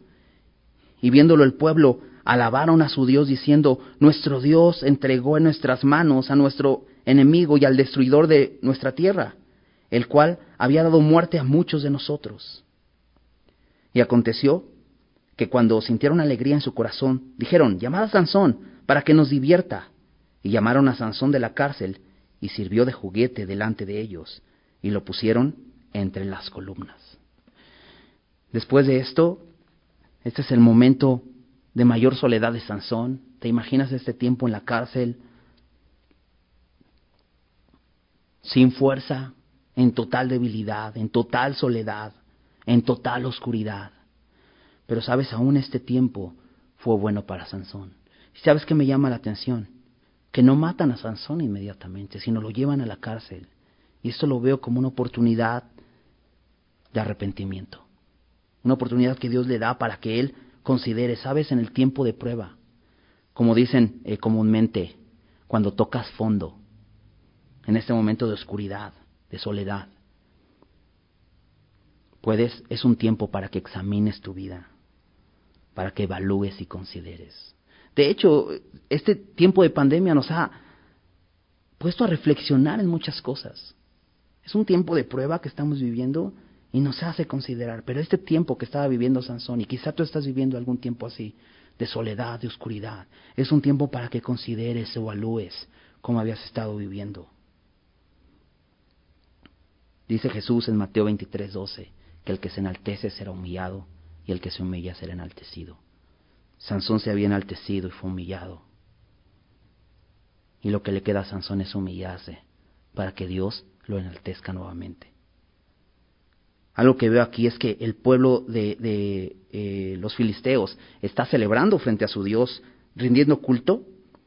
Y viéndolo el pueblo, alabaron a su Dios diciendo, Nuestro Dios entregó en nuestras manos a nuestro enemigo y al destruidor de nuestra tierra, el cual había dado muerte a muchos de nosotros. Y aconteció que cuando sintieron alegría en su corazón, dijeron, llamad a Sansón para que nos divierta. Y llamaron a Sansón de la cárcel y sirvió de juguete delante de ellos y lo pusieron entre las columnas. Después de esto, este es el momento de mayor soledad de Sansón. ¿Te imaginas este tiempo en la cárcel? Sin fuerza, en total debilidad, en total soledad, en total oscuridad. Pero sabes, aún este tiempo fue bueno para Sansón. ¿Y sabes qué me llama la atención? Que no matan a Sansón inmediatamente, sino lo llevan a la cárcel. Y esto lo veo como una oportunidad de arrepentimiento. Una oportunidad que Dios le da para que él considere, sabes, en el tiempo de prueba. Como dicen eh, comúnmente, cuando tocas fondo, en este momento de oscuridad, de soledad. Puedes, es un tiempo para que examines tu vida, para que evalúes y consideres. De hecho, este tiempo de pandemia nos ha puesto a reflexionar en muchas cosas. Es un tiempo de prueba que estamos viviendo y nos hace considerar, pero este tiempo que estaba viviendo Sansón, y quizá tú estás viviendo algún tiempo así, de soledad, de oscuridad, es un tiempo para que consideres, evalúes cómo habías estado viviendo. Dice Jesús en Mateo 23, 12, que el que se enaltece será humillado y el que se humilla será enaltecido. Sansón se había enaltecido y fue humillado. Y lo que le queda a Sansón es humillarse para que Dios lo enaltezca nuevamente. Algo que veo aquí es que el pueblo de, eh, los filisteos está celebrando frente a su Dios, rindiendo culto,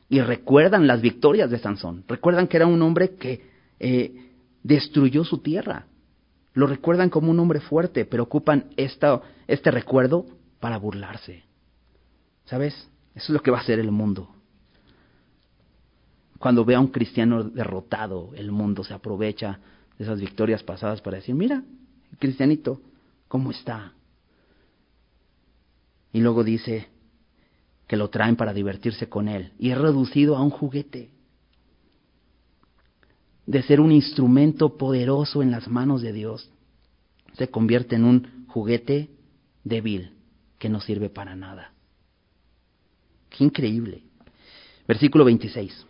y recuerdan las victorias de Sansón. Recuerdan que era un hombre que eh, destruyó su tierra. Lo recuerdan como un hombre fuerte, pero ocupan esta, este recuerdo para burlarse. ¿Sabes? Eso es lo que va a hacer el mundo. Cuando ve a un cristiano derrotado, el mundo se aprovecha de esas victorias pasadas para decir, mira, cristianito, ¿cómo está? Y luego dice que lo traen para divertirse con él y es reducido a un juguete de ser un instrumento poderoso en las manos de Dios, se convierte en un juguete débil que no sirve para nada. Qué increíble. Versículo 26.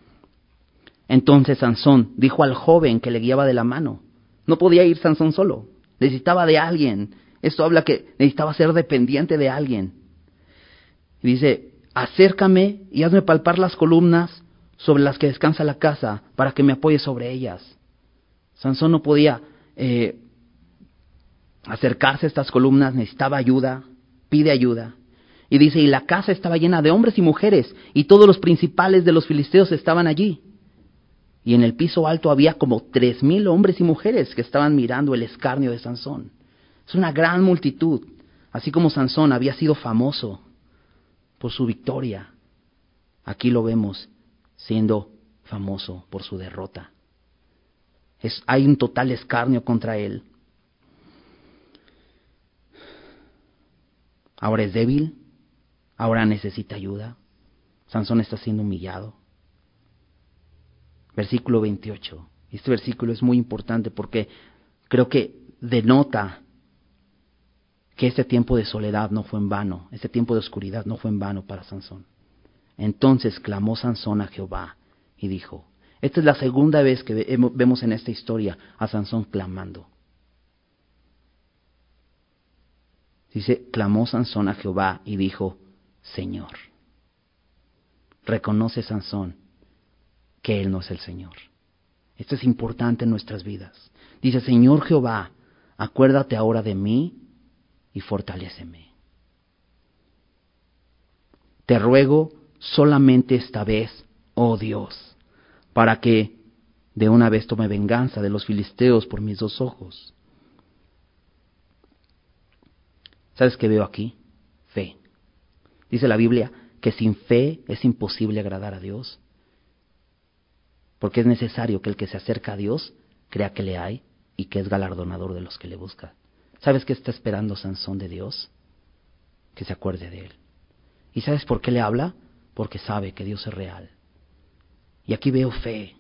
Entonces Sansón dijo al joven que le guiaba de la mano, no podía ir Sansón solo, necesitaba de alguien. Esto habla que necesitaba ser dependiente de alguien. dice, acércame y hazme palpar las columnas sobre las que descansa la casa para que me apoye sobre ellas. Sansón no podía eh, acercarse a estas columnas, necesitaba ayuda, pide ayuda. Y dice, y la casa estaba llena de hombres y mujeres, y todos los principales de los filisteos estaban allí. Y en el piso alto había como tres mil hombres y mujeres que estaban mirando el escarnio de Sansón. Es una gran multitud, así como Sansón había sido famoso por su victoria. Aquí lo vemos siendo famoso por su derrota. Hay un total escarnio contra él. Ahora es débil, ahora necesita ayuda. Sansón está siendo humillado. Versículo 28. Este versículo es muy importante porque creo que denota que este tiempo de soledad no fue en vano, este tiempo de oscuridad no fue en vano para Sansón. Entonces clamó Sansón a Jehová y dijo, esta es la segunda vez que vemos en esta historia a Sansón clamando. Dice, clamó Sansón a Jehová y dijo, Señor. Reconoce Sansón que Él no es el Señor. Esto es importante en nuestras vidas. Dice, Señor Jehová, acuérdate ahora de mí y fortaléceme. Te ruego solamente esta vez, oh Dios, para que de una vez tome venganza de los filisteos por mis dos ojos. ¿Sabes qué veo aquí? Fe. Dice la Biblia que sin fe es imposible agradar a Dios, porque es necesario que el que se acerca a Dios crea que le hay y que es galardonador de los que le buscan. ¿Sabes qué está esperando Sansón de Dios? Que se acuerde de él. ¿Y sabes por qué le habla? Porque sabe que Dios es real. Y aquí veo fe.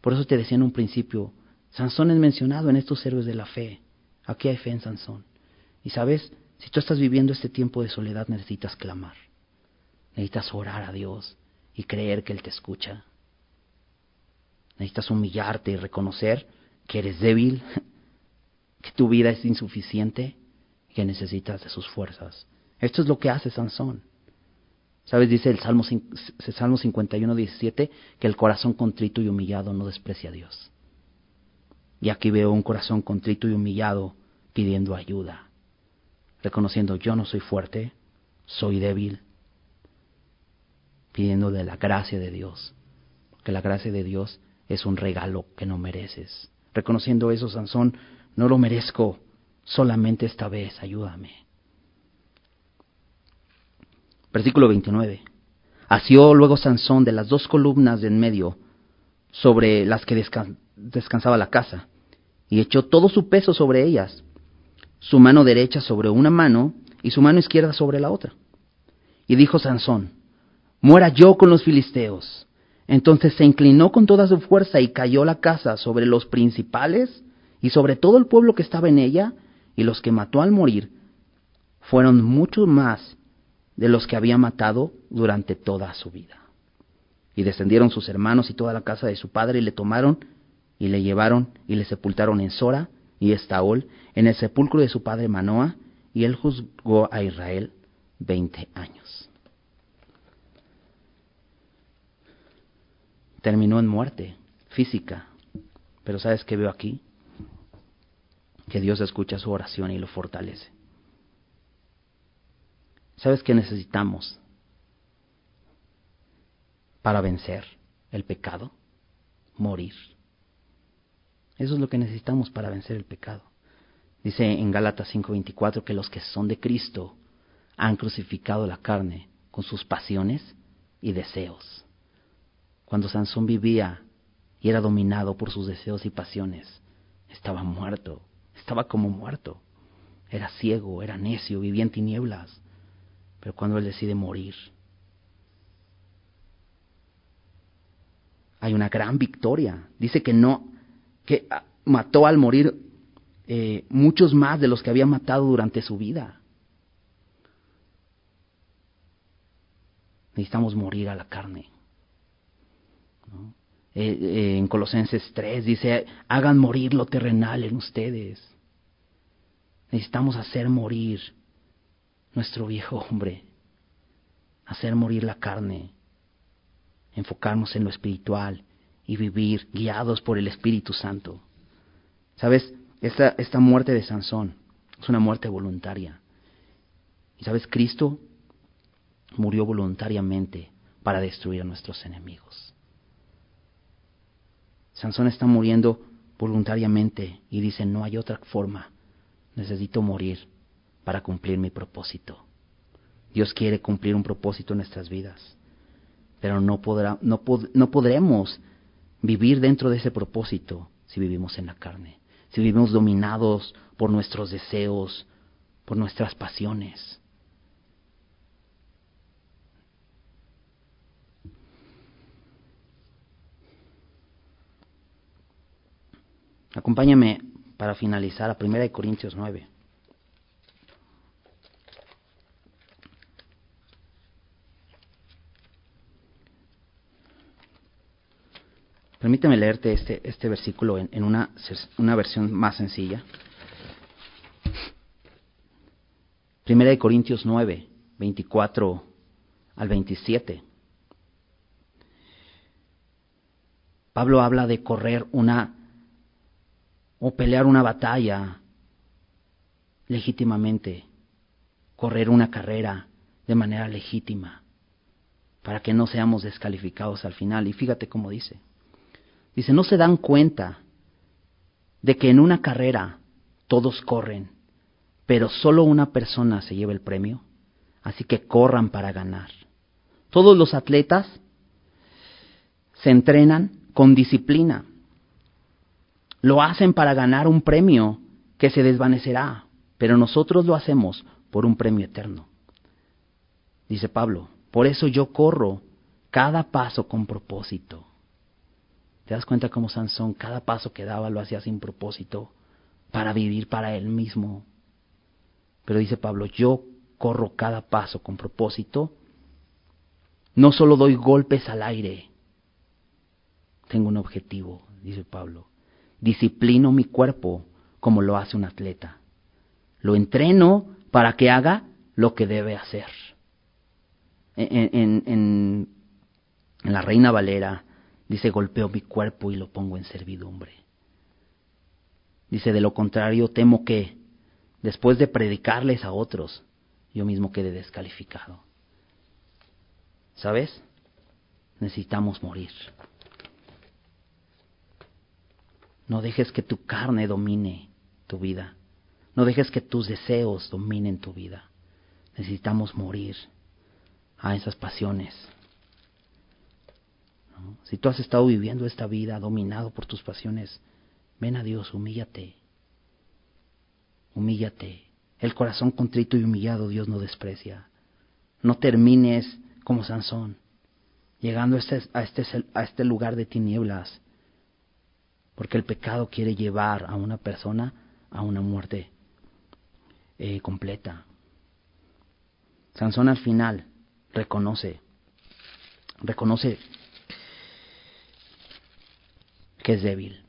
Por eso te decía en un principio, Sansón es mencionado en estos héroes de la fe. Aquí hay fe en Sansón. Y sabes, si tú estás viviendo este tiempo de soledad, necesitas clamar. Necesitas orar a Dios y creer que Él te escucha. Necesitas humillarte y reconocer que eres débil, que tu vida es insuficiente que necesitas de sus fuerzas. Esto es lo que hace Sansón. ¿Sabes? Dice el Salmo, Salmo 51, 17, que el corazón contrito y humillado no desprecia a Dios. Y aquí veo un corazón contrito y humillado pidiendo ayuda, reconociendo yo no soy fuerte, soy débil, pidiendo de la gracia de Dios, porque la gracia de Dios es un regalo que no mereces. Reconociendo eso, Sansón, no lo merezco, solamente esta vez, ayúdame. Versículo 29. Asió luego Sansón de las dos columnas de en medio sobre las que descansaba la casa, y echó todo su peso sobre ellas, su mano derecha sobre una mano y su mano izquierda sobre la otra. Y dijo Sansón, muera yo con los filisteos. Entonces se inclinó con toda su fuerza y cayó la casa sobre los principales y sobre todo el pueblo que estaba en ella, y los que mató al morir fueron muchos más de los que había matado durante toda su vida. Y descendieron sus hermanos y toda la casa de su padre y le tomaron y le llevaron y le sepultaron en Sora y Estaol, en el sepulcro de su padre Manoa, y él juzgó a Israel veinte años. Terminó en muerte física, pero ¿sabes qué veo aquí? Que Dios escucha su oración y lo fortalece. ¿Sabes qué necesitamos para vencer el pecado? Morir. Eso es lo que necesitamos para vencer el pecado. Dice en Gálatas 5:24 que los que son de Cristo han crucificado la carne con sus pasiones y deseos. Cuando Sansón vivía y era dominado por sus deseos y pasiones, estaba muerto, estaba como muerto. Era ciego, era necio, vivía en tinieblas. Pero cuando él decide morir, hay una gran victoria. Dice que no, que ah, mató al morir eh, muchos más de los que había matado durante su vida. Necesitamos morir a la carne. Eh, eh, en Colosenses 3 dice, hagan morir lo terrenal en ustedes. Necesitamos hacer morir nuestro viejo hombre, hacer morir la carne, enfocarnos en lo espiritual y vivir guiados por el Espíritu Santo. ¿Sabes? Esta, esta muerte de Sansón es una muerte voluntaria. Y sabes, Cristo murió voluntariamente para destruir a nuestros enemigos. Sansón está muriendo voluntariamente y dice, no hay otra forma, necesito morir para cumplir mi propósito. Dios quiere cumplir un propósito en nuestras vidas, pero no, podrá, no, no podremos vivir dentro de ese propósito si vivimos en la carne, si vivimos dominados por nuestros deseos, por nuestras pasiones. Acompáñame para finalizar a 1 Corintios 9. Permíteme leerte este, este versículo en, en una, una, versión más sencilla. Primera de Corintios 9, 24 al 27. Pablo habla de correr una o pelear una batalla legítimamente, correr una carrera de manera legítima, para que no seamos descalificados al final. Y fíjate cómo dice. Dice, no se dan cuenta de que en una carrera todos corren, pero solo una persona se lleva el premio. Así que corran para ganar. Todos los atletas se entrenan con disciplina. Lo hacen para ganar un premio que se desvanecerá, pero nosotros lo hacemos por un premio eterno. Dice Pablo, por eso yo corro cada paso con propósito. ¿Te das cuenta cómo Sansón cada paso que daba lo hacía sin propósito para vivir para él mismo? Pero dice Pablo, yo corro cada paso con propósito. No solo doy golpes al aire, tengo un objetivo, dice Pablo. Disciplino mi cuerpo como lo hace un atleta. Lo entreno para que haga lo que debe hacer. En, en, en, en la Reina Valera Dice, golpeo mi cuerpo y lo pongo en servidumbre. Dice, de lo contrario, temo que, después de predicarles a otros, yo mismo quede descalificado. ¿Sabes? Necesitamos morir. No dejes que tu carne domine tu vida. No dejes que tus deseos dominen tu vida. Necesitamos morir a esas pasiones. Si tú has estado viviendo esta vida dominado por tus pasiones, ven a Dios, humíllate. Humíllate. El corazón contrito y humillado Dios no desprecia. No termines como Sansón, llegando a este, este, este lugar de tinieblas, porque el pecado quiere llevar a una persona a una muerte eh, completa. Sansón al final reconoce, reconoce que es débil.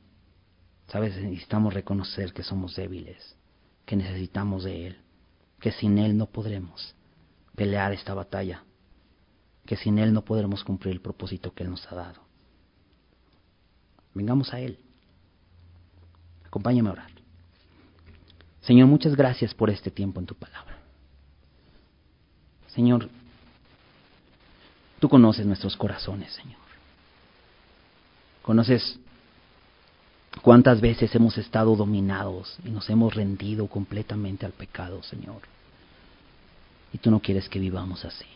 Sabes, necesitamos reconocer que somos débiles, que necesitamos de Él, que sin Él no podremos pelear esta batalla, que sin Él no podremos cumplir el propósito que Él nos ha dado. Vengamos a Él. Acompáñame a orar. Señor, muchas gracias por este tiempo en tu palabra. Señor, tú conoces nuestros corazones, Señor. Conoces cuántas veces hemos estado dominados y nos hemos rendido completamente al pecado, Señor. Y tú no quieres que vivamos así.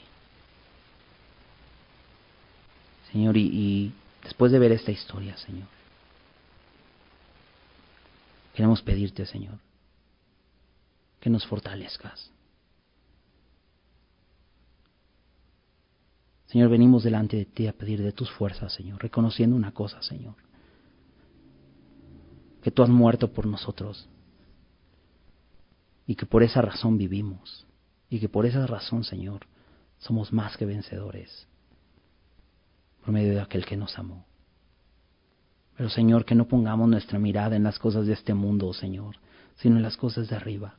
Señor, y, después de ver esta historia, Señor, queremos pedirte, Señor, que nos fortalezcas. Señor, venimos delante de ti a pedir de tus fuerzas, Señor, reconociendo una cosa, Señor, que tú has muerto por nosotros y que por esa razón vivimos y que por esa razón, Señor, somos más que vencedores por medio de aquel que nos amó. Pero Señor, que no pongamos nuestra mirada en las cosas de este mundo, Señor, sino en las cosas de arriba.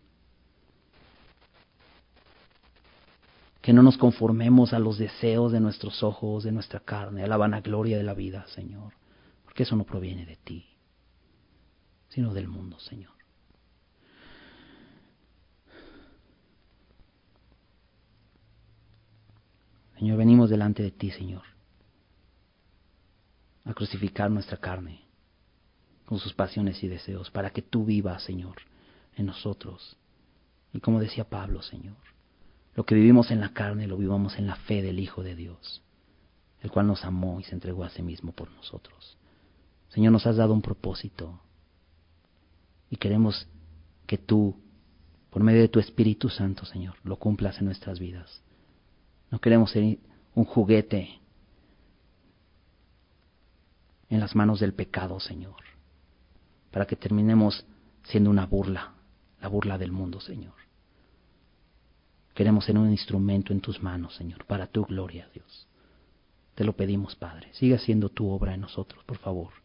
que no nos conformemos a los deseos de nuestros ojos, de nuestra carne, a la vanagloria de la vida, Señor, porque eso no proviene de ti, sino del mundo, Señor. Señor, venimos delante de ti, Señor, a crucificar nuestra carne con sus pasiones y deseos, para que tú vivas, Señor, en nosotros. Y como decía Pablo, Señor, lo que vivimos en la carne lo vivamos en la fe del Hijo de Dios, el cual nos amó y se entregó a sí mismo por nosotros. Señor, nos has dado un propósito y queremos que tú, por medio de tu Espíritu Santo, Señor, lo cumplas en nuestras vidas. No queremos ser un juguete en las manos del pecado, Señor, para que terminemos siendo una burla, la burla del mundo, Señor. Queremos ser un instrumento en tus manos, Señor, para tu gloria, Dios. Te lo pedimos, Padre. Siga haciendo tu obra en nosotros, por favor.